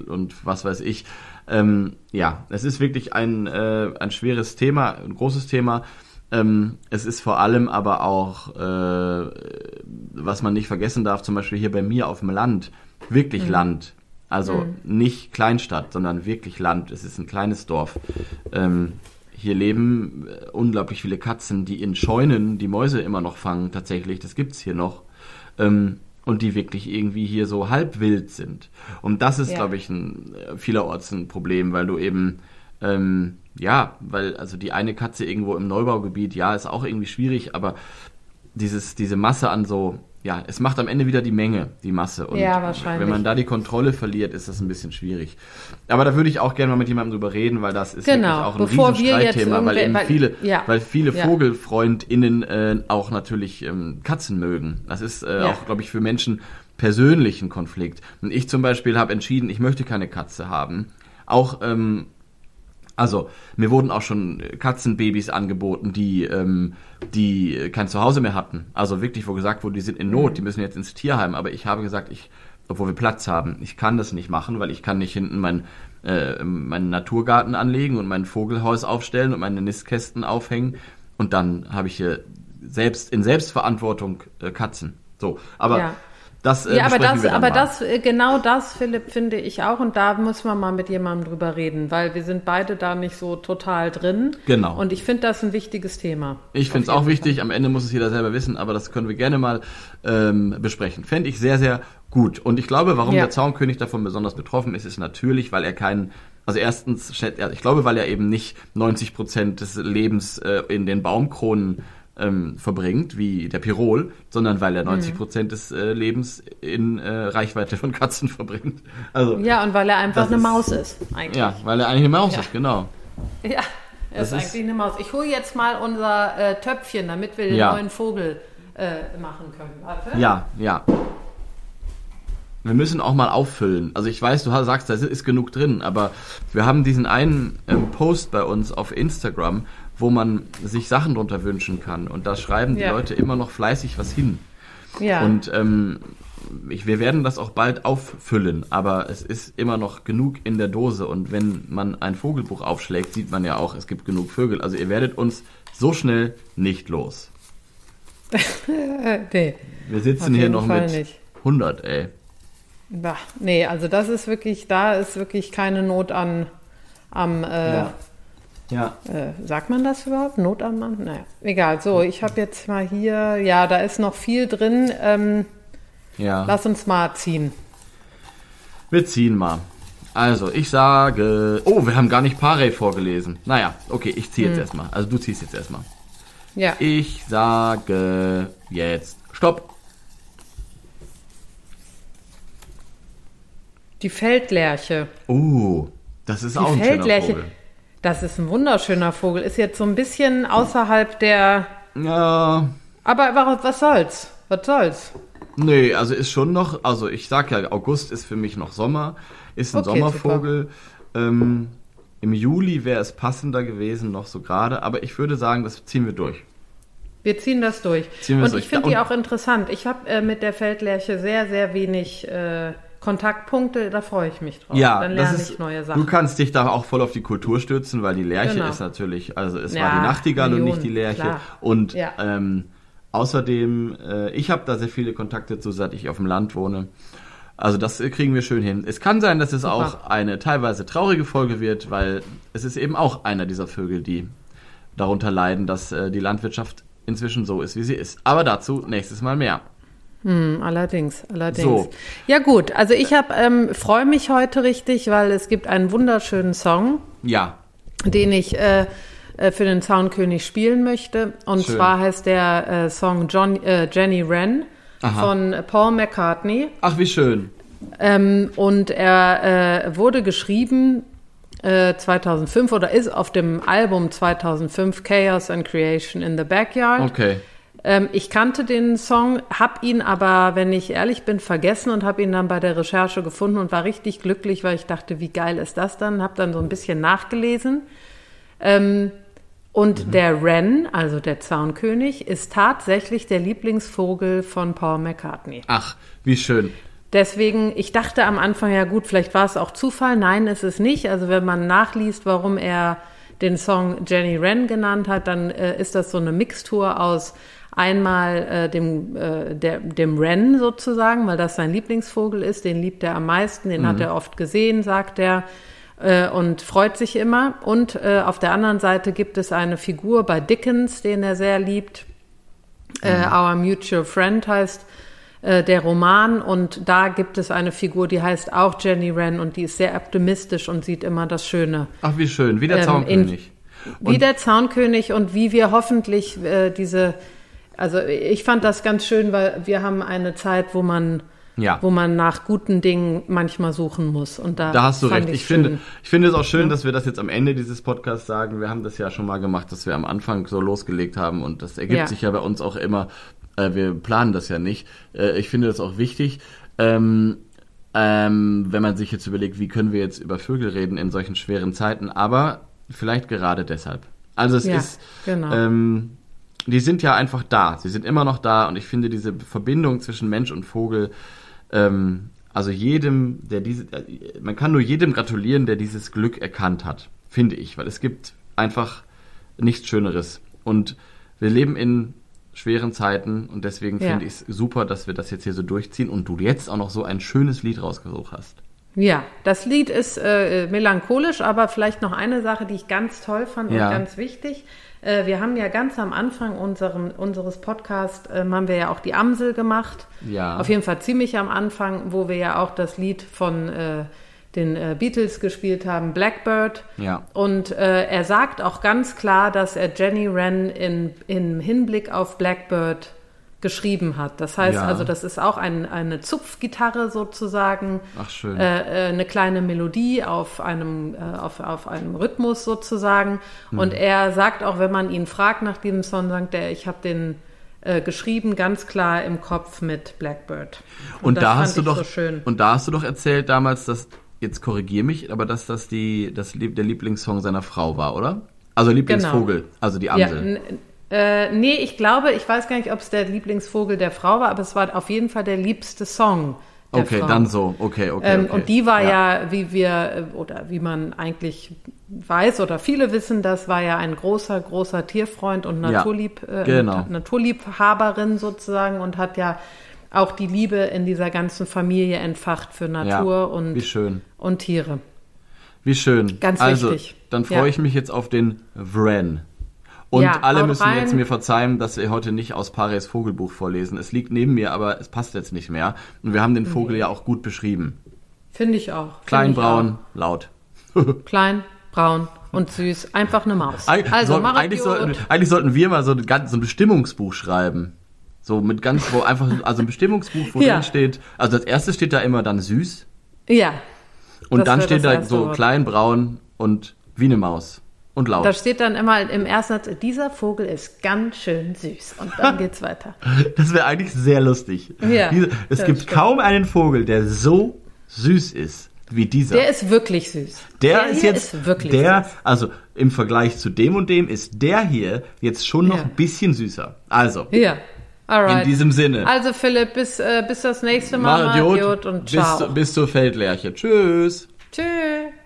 und was weiß ich. Ähm, ja, es ist wirklich ein äh, ein schweres Thema, ein großes Thema. Ähm, es ist vor allem aber auch, äh, was man nicht vergessen darf, zum Beispiel hier bei mir auf dem Land, wirklich mhm. Land. Also mhm. nicht Kleinstadt, sondern wirklich Land. Es ist ein kleines Dorf. Ähm, hier leben äh, unglaublich viele Katzen, die in Scheunen die Mäuse immer noch fangen, tatsächlich. Das gibt's hier noch. Ähm, und die wirklich irgendwie hier so halb wild sind. Und das ist, ja. glaube ich, ein, äh, vielerorts ein Problem, weil du eben, ähm, ja, weil also die eine Katze irgendwo im Neubaugebiet, ja, ist auch irgendwie schwierig, aber dieses, diese Masse an so ja, es macht am Ende wieder die Menge, die Masse. Und ja, wahrscheinlich. wenn man da die Kontrolle verliert, ist das ein bisschen schwierig. Aber da würde ich auch gerne mal mit jemandem drüber reden, weil das ist genau. auch ein Bevor Riesenstreitthema, weil eben viele, ja. weil viele ja. VogelfreundInnen äh, auch natürlich ähm, Katzen mögen. Das ist äh, ja. auch, glaube ich, für Menschen persönlich ein Konflikt. Und ich zum Beispiel habe entschieden, ich möchte keine Katze haben. Auch ähm, also, mir wurden auch schon Katzenbabys angeboten, die, ähm, die kein Zuhause mehr hatten. Also wirklich, wo gesagt wurde, die sind in Not, die müssen jetzt ins Tierheim. Aber ich habe gesagt, ich, obwohl wir Platz haben, ich kann das nicht machen, weil ich kann nicht hinten mein, äh, meinen Naturgarten anlegen und mein Vogelhaus aufstellen und meine Nistkästen aufhängen. Und dann habe ich hier selbst in Selbstverantwortung äh, Katzen. So, aber ja. Das, äh, ja, aber das, aber mal. das, äh, genau das, Philipp, finde ich auch. Und da muss man mal mit jemandem drüber reden, weil wir sind beide da nicht so total drin. Genau. Und ich finde das ein wichtiges Thema. Ich finde es auch wichtig. Fall. Am Ende muss es jeder selber wissen, aber das können wir gerne mal ähm, besprechen. Fände ich sehr, sehr gut. Und ich glaube, warum ja. der Zaunkönig davon besonders betroffen ist, ist natürlich, weil er keinen also erstens, ich glaube, weil er eben nicht 90 Prozent des Lebens äh, in den Baumkronen ähm, verbringt, wie der Pirol, sondern weil er 90 mhm. Prozent des äh, Lebens in äh, Reichweite von Katzen verbringt. Also, ja, und weil er einfach eine ist, Maus ist, eigentlich. Ja, weil er eigentlich eine Maus ja. ist, genau. Ja, er ist, ist eigentlich eine Maus. Ich hole jetzt mal unser äh, Töpfchen, damit wir den ja. neuen Vogel äh, machen können. Warte. Ja, ja. Wir müssen auch mal auffüllen. Also ich weiß, du sagst, da ist genug drin, aber wir haben diesen einen ähm, Post bei uns auf Instagram, wo man sich Sachen drunter wünschen kann. Und da schreiben die ja. Leute immer noch fleißig was hin. Ja. Und ähm, ich, wir werden das auch bald auffüllen, aber es ist immer noch genug in der Dose. Und wenn man ein Vogelbuch aufschlägt, sieht man ja auch, es gibt genug Vögel. Also ihr werdet uns so schnell nicht los. nee. Wir sitzen hier noch Fall mit nicht. 100, ey. Bah, nee, also das ist wirklich, da ist wirklich keine Not an am äh, ja. Ja. Äh, sagt man das überhaupt? Notanmann? Naja, egal. So, ich habe jetzt mal hier, ja, da ist noch viel drin. Ähm, ja. Lass uns mal ziehen. Wir ziehen mal. Also, ich sage. Oh, wir haben gar nicht Parey vorgelesen. Naja, okay, ich ziehe jetzt hm. erstmal. Also, du ziehst jetzt erstmal. Ja. Ich sage jetzt Stopp. Die Feldlerche. Oh, das ist Die auch ein Feldlerche. schöner Vogel. Das ist ein wunderschöner Vogel. Ist jetzt so ein bisschen außerhalb der. Ja. Aber was soll's? Was soll's? Nee, also ist schon noch, also ich sag ja, August ist für mich noch Sommer, ist ein okay, Sommervogel. Ähm, Im Juli wäre es passender gewesen, noch so gerade, aber ich würde sagen, das ziehen wir durch. Wir ziehen das durch. Ziehen und ich finde die auch interessant. Ich habe äh, mit der Feldlerche sehr, sehr wenig äh, Kontaktpunkte, da freue ich mich drauf. Ja, dann lerne ist, ich neue Sachen. Du kannst dich da auch voll auf die Kultur stürzen, weil die Lerche genau. ist natürlich, also es ja, war die Nachtigall Millionen, und nicht die Lerche. Klar. Und ja. ähm, außerdem, äh, ich habe da sehr viele Kontakte zu, seit ich auf dem Land wohne. Also das kriegen wir schön hin. Es kann sein, dass es Super. auch eine teilweise traurige Folge wird, weil es ist eben auch einer dieser Vögel, die darunter leiden, dass äh, die Landwirtschaft inzwischen so ist, wie sie ist. Aber dazu nächstes Mal mehr. Hm, allerdings, allerdings. So. Ja gut, also ich habe ähm, freue mich heute richtig, weil es gibt einen wunderschönen Song. Ja. Den ich äh, äh, für den Soundkönig spielen möchte. Und Schön. zwar heißt der äh, Song John, äh, Jenny Wren Aha. von Paul McCartney. Ach, wie schön. Ähm, und er äh, wurde geschrieben äh, 2005 oder ist auf dem Album 2005 Chaos and Creation in the Backyard. Okay. Ähm, ich kannte den Song, habe ihn aber, wenn ich ehrlich bin, vergessen und habe ihn dann bei der Recherche gefunden und war richtig glücklich, weil ich dachte, wie geil ist das dann? Habe dann so ein bisschen nachgelesen. Ähm, und mhm. der Wren, also der Zaunkönig, ist tatsächlich der Lieblingsvogel von Paul McCartney. Ach, wie schön. Deswegen, ich dachte am Anfang, ja gut, vielleicht war es auch Zufall. Nein, ist es nicht. Also wenn man nachliest, warum er den Song Jenny Wren genannt hat, dann äh, ist das so eine Mixtur aus einmal äh, dem, äh, der, dem Wren sozusagen, weil das sein Lieblingsvogel ist, den liebt er am meisten, den mhm. hat er oft gesehen, sagt er, äh, und freut sich immer. Und äh, auf der anderen Seite gibt es eine Figur bei Dickens, den er sehr liebt. Äh, mhm. Our Mutual Friend heißt äh, der Roman und da gibt es eine Figur, die heißt auch Jenny Wren und die ist sehr optimistisch und sieht immer das Schöne. Ach, wie schön, wie der ähm, Zaunkönig. In, wie der Zaunkönig und wie wir hoffentlich äh, diese, also ich fand das ganz schön, weil wir haben eine Zeit, wo man ja. wo man nach guten Dingen manchmal suchen muss. Und da, da hast du recht. Ich finde, ich finde es auch schön, ja. dass wir das jetzt am Ende dieses Podcasts sagen. Wir haben das ja schon mal gemacht, dass wir am Anfang so losgelegt haben und das ergibt ja. sich ja bei uns auch immer äh, wir planen das ja nicht. Äh, ich finde das auch wichtig. Ähm, ähm, wenn man sich jetzt überlegt, wie können wir jetzt über Vögel reden in solchen schweren Zeiten, aber vielleicht gerade deshalb. Also es ja, ist, genau. ähm, die sind ja einfach da, sie sind immer noch da und ich finde diese Verbindung zwischen Mensch und Vogel, ähm, also jedem, der diese, man kann nur jedem gratulieren, der dieses Glück erkannt hat, finde ich, weil es gibt einfach nichts Schöneres und wir leben in schweren Zeiten und deswegen ja. finde ich es super, dass wir das jetzt hier so durchziehen und du jetzt auch noch so ein schönes Lied rausgesucht hast. Ja, das Lied ist äh, melancholisch, aber vielleicht noch eine Sache, die ich ganz toll fand ja. und ganz wichtig. Äh, wir haben ja ganz am Anfang unserem, unseres Podcasts, äh, haben wir ja auch die Amsel gemacht. Ja. Auf jeden Fall ziemlich am Anfang, wo wir ja auch das Lied von äh, den äh, Beatles gespielt haben, Blackbird. Ja. Und äh, er sagt auch ganz klar, dass er Jenny Wren in, im Hinblick auf Blackbird geschrieben hat. Das heißt ja. also, das ist auch ein, eine Zupfgitarre sozusagen. Ach schön. Äh, äh eine kleine Melodie auf einem, äh, auf, auf einem Rhythmus sozusagen. Hm. Und er sagt auch, wenn man ihn fragt nach diesem Song, sagt er, ich habe den äh, geschrieben, ganz klar im Kopf mit Blackbird. Und, und da hast du doch so und da hast du doch erzählt damals, dass jetzt korrigiere mich, aber dass das die, das, der Lieblingssong seiner Frau war, oder? Also Lieblingsvogel, genau. also die Amsel. Ja, äh, nee, ich glaube, ich weiß gar nicht, ob es der Lieblingsvogel der Frau war, aber es war auf jeden Fall der liebste Song. Der okay, Frau. dann so, okay, okay, ähm, okay. Und die war ja. ja, wie wir, oder wie man eigentlich weiß oder viele wissen, das war ja ein großer, großer Tierfreund und Naturlieb, ja, genau. äh, Naturliebhaberin sozusagen und hat ja auch die Liebe in dieser ganzen Familie entfacht für Natur ja, und, und Tiere. Wie schön. Ganz also, wichtig. Dann freue ich mich jetzt auf den Wren. Und ja, alle müssen rein. jetzt mir verzeihen, dass wir heute nicht aus Pares Vogelbuch vorlesen. Es liegt neben mir, aber es passt jetzt nicht mehr. Und wir haben den Vogel nee. ja auch gut beschrieben. Finde ich auch. Klein, braun, auch. laut. Klein, braun und süß. Einfach eine Maus. Also, so, eigentlich, sollten, eigentlich sollten wir mal so ein, so ein Bestimmungsbuch schreiben. So mit ganz, wo einfach, also ein Bestimmungsbuch, wo ja. drin steht, also als erstes steht da immer dann süß. Ja. Und dann steht da so Wort. klein, braun und wie eine Maus. Und laut. Da steht dann immer im ersten Satz, dieser Vogel ist ganz schön süß. Und dann geht's weiter. Das wäre eigentlich sehr lustig. Ja, Diese, es gibt stimmt. kaum einen Vogel, der so süß ist wie dieser. Der ist wirklich süß. Der, der ist jetzt ist wirklich der, süß. also im Vergleich zu dem und dem ist der hier jetzt schon noch ja. ein bisschen süßer. Also. Ja. Alright. In diesem Sinne. Also Philipp, bis, äh, bis das nächste Mal. Mach Idiot, Idiot und ciao. Bis, bis zur Feldlerche. Tschüss. Tschüss.